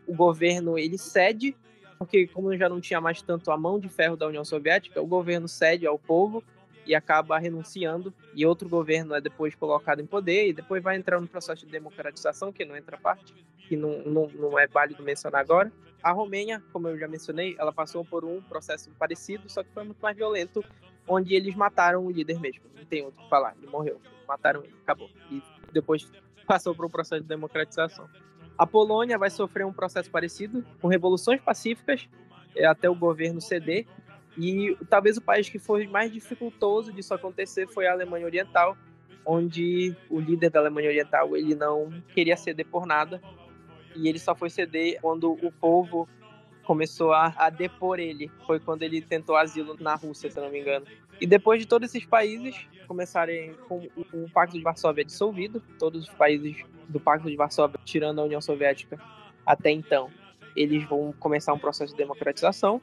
o governo ele cede, porque como já não tinha mais tanto a mão de ferro da União Soviética, o governo cede ao povo e acaba renunciando, e outro governo é depois colocado em poder, e depois vai entrar no processo de democratização, que não entra parte, que não, não, não é válido mencionar agora. A Romênia, como eu já mencionei, ela passou por um processo parecido, só que foi muito mais violento, onde eles mataram o líder mesmo, não tem outro que falar, ele morreu, mataram ele, acabou. E depois passou por um processo de democratização. A Polônia vai sofrer um processo parecido, com revoluções pacíficas, é, até o governo ceder, e talvez o país que foi mais dificultoso disso acontecer foi a Alemanha Oriental, onde o líder da Alemanha Oriental ele não queria ceder por nada e ele só foi ceder quando o povo começou a, a depor ele. Foi quando ele tentou asilo na Rússia, se não me engano. E depois de todos esses países começarem com o, o Pacto de Varsóvia dissolvido, todos os países do Pacto de Varsóvia, tirando a União Soviética até então, eles vão começar um processo de democratização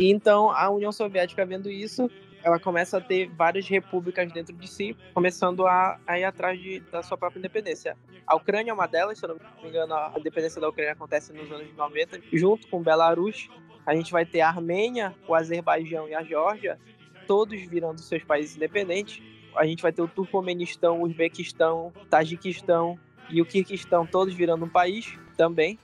e então a União Soviética vendo isso, ela começa a ter várias repúblicas dentro de si, começando a, a ir atrás de, da sua própria independência. A Ucrânia é uma delas, se eu não me engano, a independência da Ucrânia acontece nos anos 90, junto com Belarus. A gente vai ter a Armênia, o Azerbaijão e a Geórgia, todos virando seus países independentes. A gente vai ter o Turcomenistão, o Uzbequistão, o Tajiquistão e o Kirguistão, todos virando um país também.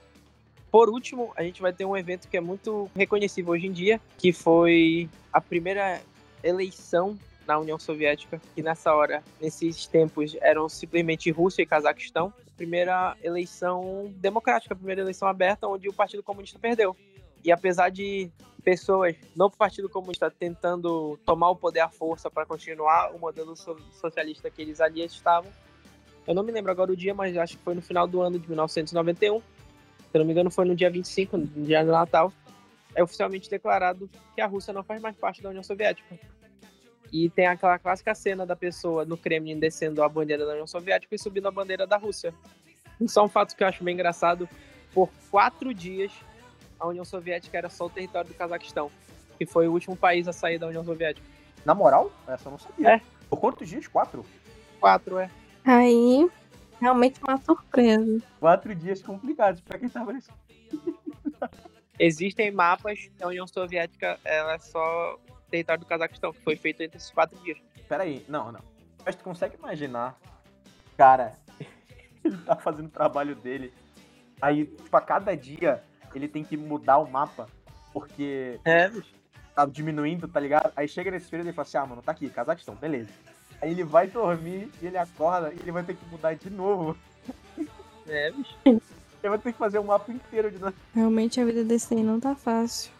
Por último, a gente vai ter um evento que é muito reconhecível hoje em dia, que foi a primeira eleição na União Soviética, que nessa hora, nesses tempos, eram simplesmente Rússia e Cazaquistão. Primeira eleição democrática, primeira eleição aberta, onde o Partido Comunista perdeu. E apesar de pessoas no Partido Comunista tentando tomar o poder à força para continuar o modelo socialista que eles ali estavam, eu não me lembro agora o dia, mas acho que foi no final do ano de 1991, se não me engano, foi no dia 25, no dia do Natal, é oficialmente declarado que a Rússia não faz mais parte da União Soviética. E tem aquela clássica cena da pessoa no Kremlin descendo a bandeira da União Soviética e subindo a bandeira da Rússia. E só um fato que eu acho bem engraçado: por quatro dias, a União Soviética era só o território do Cazaquistão, que foi o último país a sair da União Soviética. Na moral? Essa eu não sabia. É. Por quantos dias? Quatro? Quatro, é. Aí realmente uma surpresa. Quatro dias complicados para quem tava nesse. Existem mapas da União Soviética, ela é só território do Cazaquistão, que foi feito entre esses quatro dias. Peraí, não, não. Mas tu consegue imaginar, cara, ele tá fazendo o trabalho dele, aí, tipo, a cada dia ele tem que mudar o mapa, porque é. tá diminuindo, tá ligado? Aí chega nesse período e fala assim, ah, mano, tá aqui, Cazaquistão, beleza. Aí ele vai dormir e ele acorda e ele vai ter que mudar de novo. É, bicho. Ele vai ter que fazer um mapa inteiro de novo. Realmente a vida desse aí não tá fácil.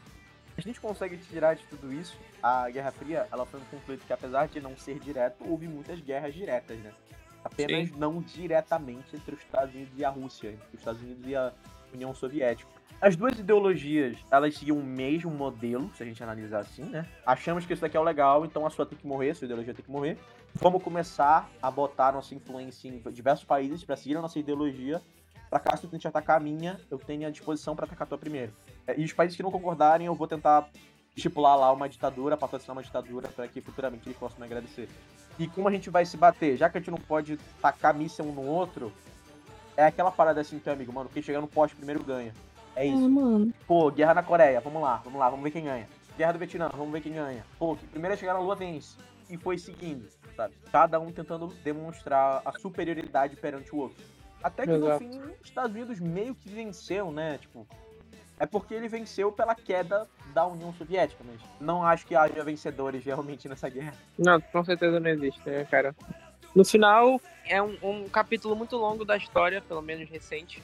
A gente consegue tirar de tudo isso. A Guerra Fria, ela foi um conflito que, apesar de não ser direto, houve muitas guerras diretas, né? Apenas Sim. não diretamente entre os Estados Unidos e a Rússia, entre os Estados Unidos e a União Soviética. As duas ideologias, elas seguiam o mesmo modelo, se a gente analisar assim, né? Achamos que isso daqui é o legal, então a sua tem que morrer, a sua ideologia tem que morrer. Vamos começar a botar nossa influência em diversos países para seguir a nossa ideologia, para caso tu tente atacar a minha, eu tenha a disposição para atacar a tua primeiro. É, e os países que não concordarem, eu vou tentar estipular lá uma ditadura, patrocinar uma ditadura, para que futuramente eles possam me agradecer. E como a gente vai se bater? Já que a gente não pode tacar míssil um no outro, é aquela parada assim, teu amigo, mano, quem chegar no poste primeiro ganha. É isso. É, mano. Pô, guerra na Coreia, vamos lá, vamos lá, vamos ver quem ganha. Guerra do Vietnã, vamos ver quem ganha. Pô, primeiro a chegar na Lua vence. E foi seguindo, sabe? Cada um tentando demonstrar a superioridade perante o outro. Até que Exato. no fim, os Estados Unidos meio que venceu, né? Tipo, é porque ele venceu pela queda da União Soviética, mas não acho que haja vencedores realmente nessa guerra. Não, com certeza não existe, né, cara? No final, é um, um capítulo muito longo da história, pelo menos recente,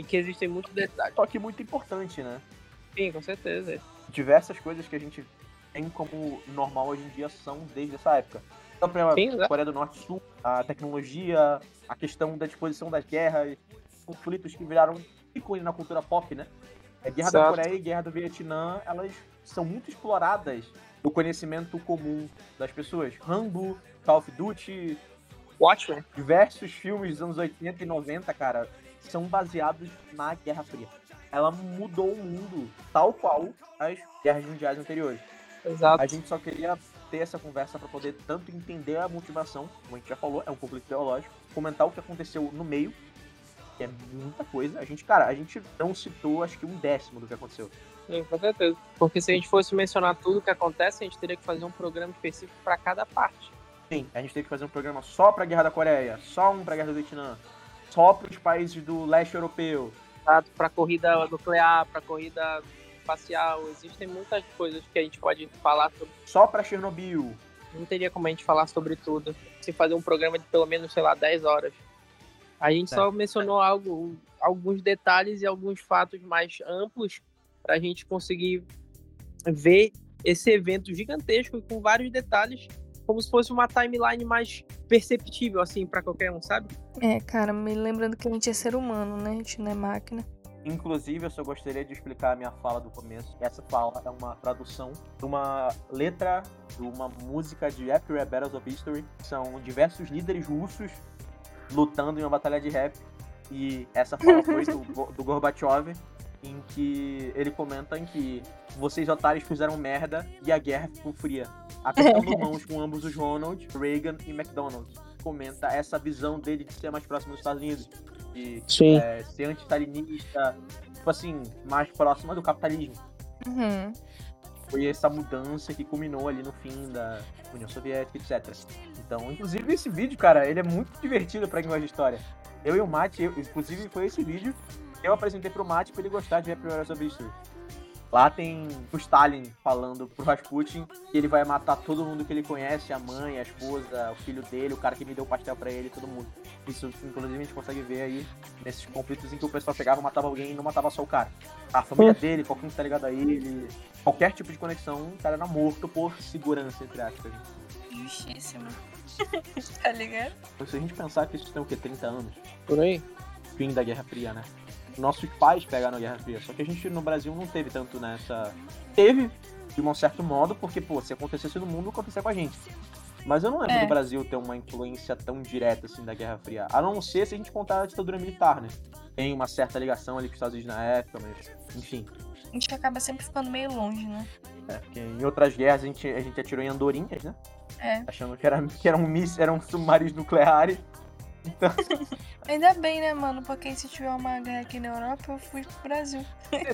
em que existem muitos detalhes. Só que muito importante, né? Sim, com certeza. Diversas coisas que a gente tem como normal hoje em dia são desde essa época. Então, a Sim, Coreia do Norte Sul, a tecnologia, a questão da disposição das guerras, conflitos que viraram ícone na cultura pop, né? A Guerra Exato. da Coreia e Guerra do Vietnã, elas são muito exploradas no conhecimento comum das pessoas. Rambo, Call of Duty, Watchmen. Diversos filmes dos anos 80 e 90, cara, são baseados na Guerra Fria. Ela mudou o mundo tal qual as guerras mundiais anteriores. Exato. A gente só queria ter essa conversa para poder tanto entender a motivação, como a gente já falou, é um conflito teológico, comentar o que aconteceu no meio que é muita coisa. A gente, cara, a gente não citou acho que um décimo do que aconteceu. Sim, com certeza. Porque se a gente fosse mencionar tudo o que acontece, a gente teria que fazer um programa específico para cada parte. Sim, a gente teria que fazer um programa só para a Guerra da Coreia, só um para a Guerra do Vietnã, só para os países do leste europeu. Para corrida nuclear, para corrida espacial, existem muitas coisas que a gente pode falar sobre. Só para Chernobyl. Não teria como a gente falar sobre tudo. Se fazer um programa de pelo menos, sei lá, 10 horas. A gente é. só mencionou algo, alguns detalhes e alguns fatos mais amplos para a gente conseguir ver esse evento gigantesco com vários detalhes, como se fosse uma timeline mais perceptível, assim, para qualquer um, sabe? É, cara, me lembrando que a gente é ser humano, né? A gente não é máquina. Inclusive, eu só gostaria de explicar a minha fala do começo. Essa fala é uma tradução de uma letra de uma música de Epic Battles of History. São diversos líderes russos lutando em uma batalha de rap. E essa fala foi do, do Gorbachev, em que ele comenta em que vocês otários fizeram merda e a guerra ficou fria. Apertando mãos com ambos os Ronald, Reagan e McDonald. Comenta essa visão dele de ser mais próximo dos Estados Unidos. De é, ser anti-stalinista, tipo assim, mais próxima do capitalismo. Uhum foi essa mudança que culminou ali no fim da União Soviética, etc. Então, inclusive esse vídeo, cara, ele é muito divertido para quem gosta de história. Eu e o Mate, eu, inclusive foi esse vídeo eu apresentei pro Mate para ele gostar de ver a primeira sobre History. Lá tem o Stalin falando pro Rasputin que ele vai matar todo mundo que ele conhece, a mãe, a esposa, o filho dele, o cara que me deu o pastel para ele, todo mundo. Isso, inclusive, a gente consegue ver aí nesses conflitos em que o pessoal pegava, matava alguém e não matava só o cara. A família dele, qualquer um que tá ligado a ele, qualquer tipo de conexão, o cara era morto por segurança, entre aspas. Justíssimo. tá ligado? Se a gente pensar que isso tem o quê? 30 anos? Por aí? Fim da Guerra Fria, né? Nossos pais pegaram a Guerra Fria. Só que a gente no Brasil não teve tanto nessa. Teve, de um certo modo, porque, pô, se acontecesse no mundo, acontecia com a gente. Mas eu não lembro é. do Brasil ter uma influência tão direta assim da Guerra Fria. A não ser se a gente contar a ditadura militar, né? Tem uma certa ligação ali com os Estados Unidos na época, mas enfim. A gente acaba sempre ficando meio longe, né? É, porque em outras guerras a gente, a gente atirou em andorinhas, né? É. Achando que, era, que eram, um eram submarinos nucleares. Então... Ainda bem, né, mano? Porque se tiver uma guerra aqui na Europa, eu fui pro Brasil.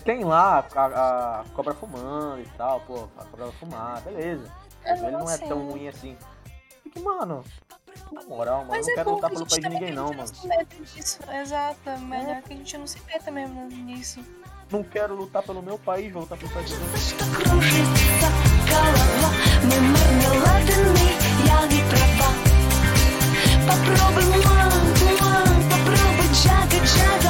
Tem lá a, a cobra fumando e tal, pô, a cobra fumar, beleza. É, mas ele não é assim, tão né? ruim assim. É Porque, mano, na moral, mano, mas é não é quero lutar pelo país de ninguém, não, mano. Exato, melhor é. que a gente não se meta mesmo nisso. Não quero lutar pelo meu país, vou lutar pelo país de ninguém. Попробуй, мам, мам, попробуй, джага, джага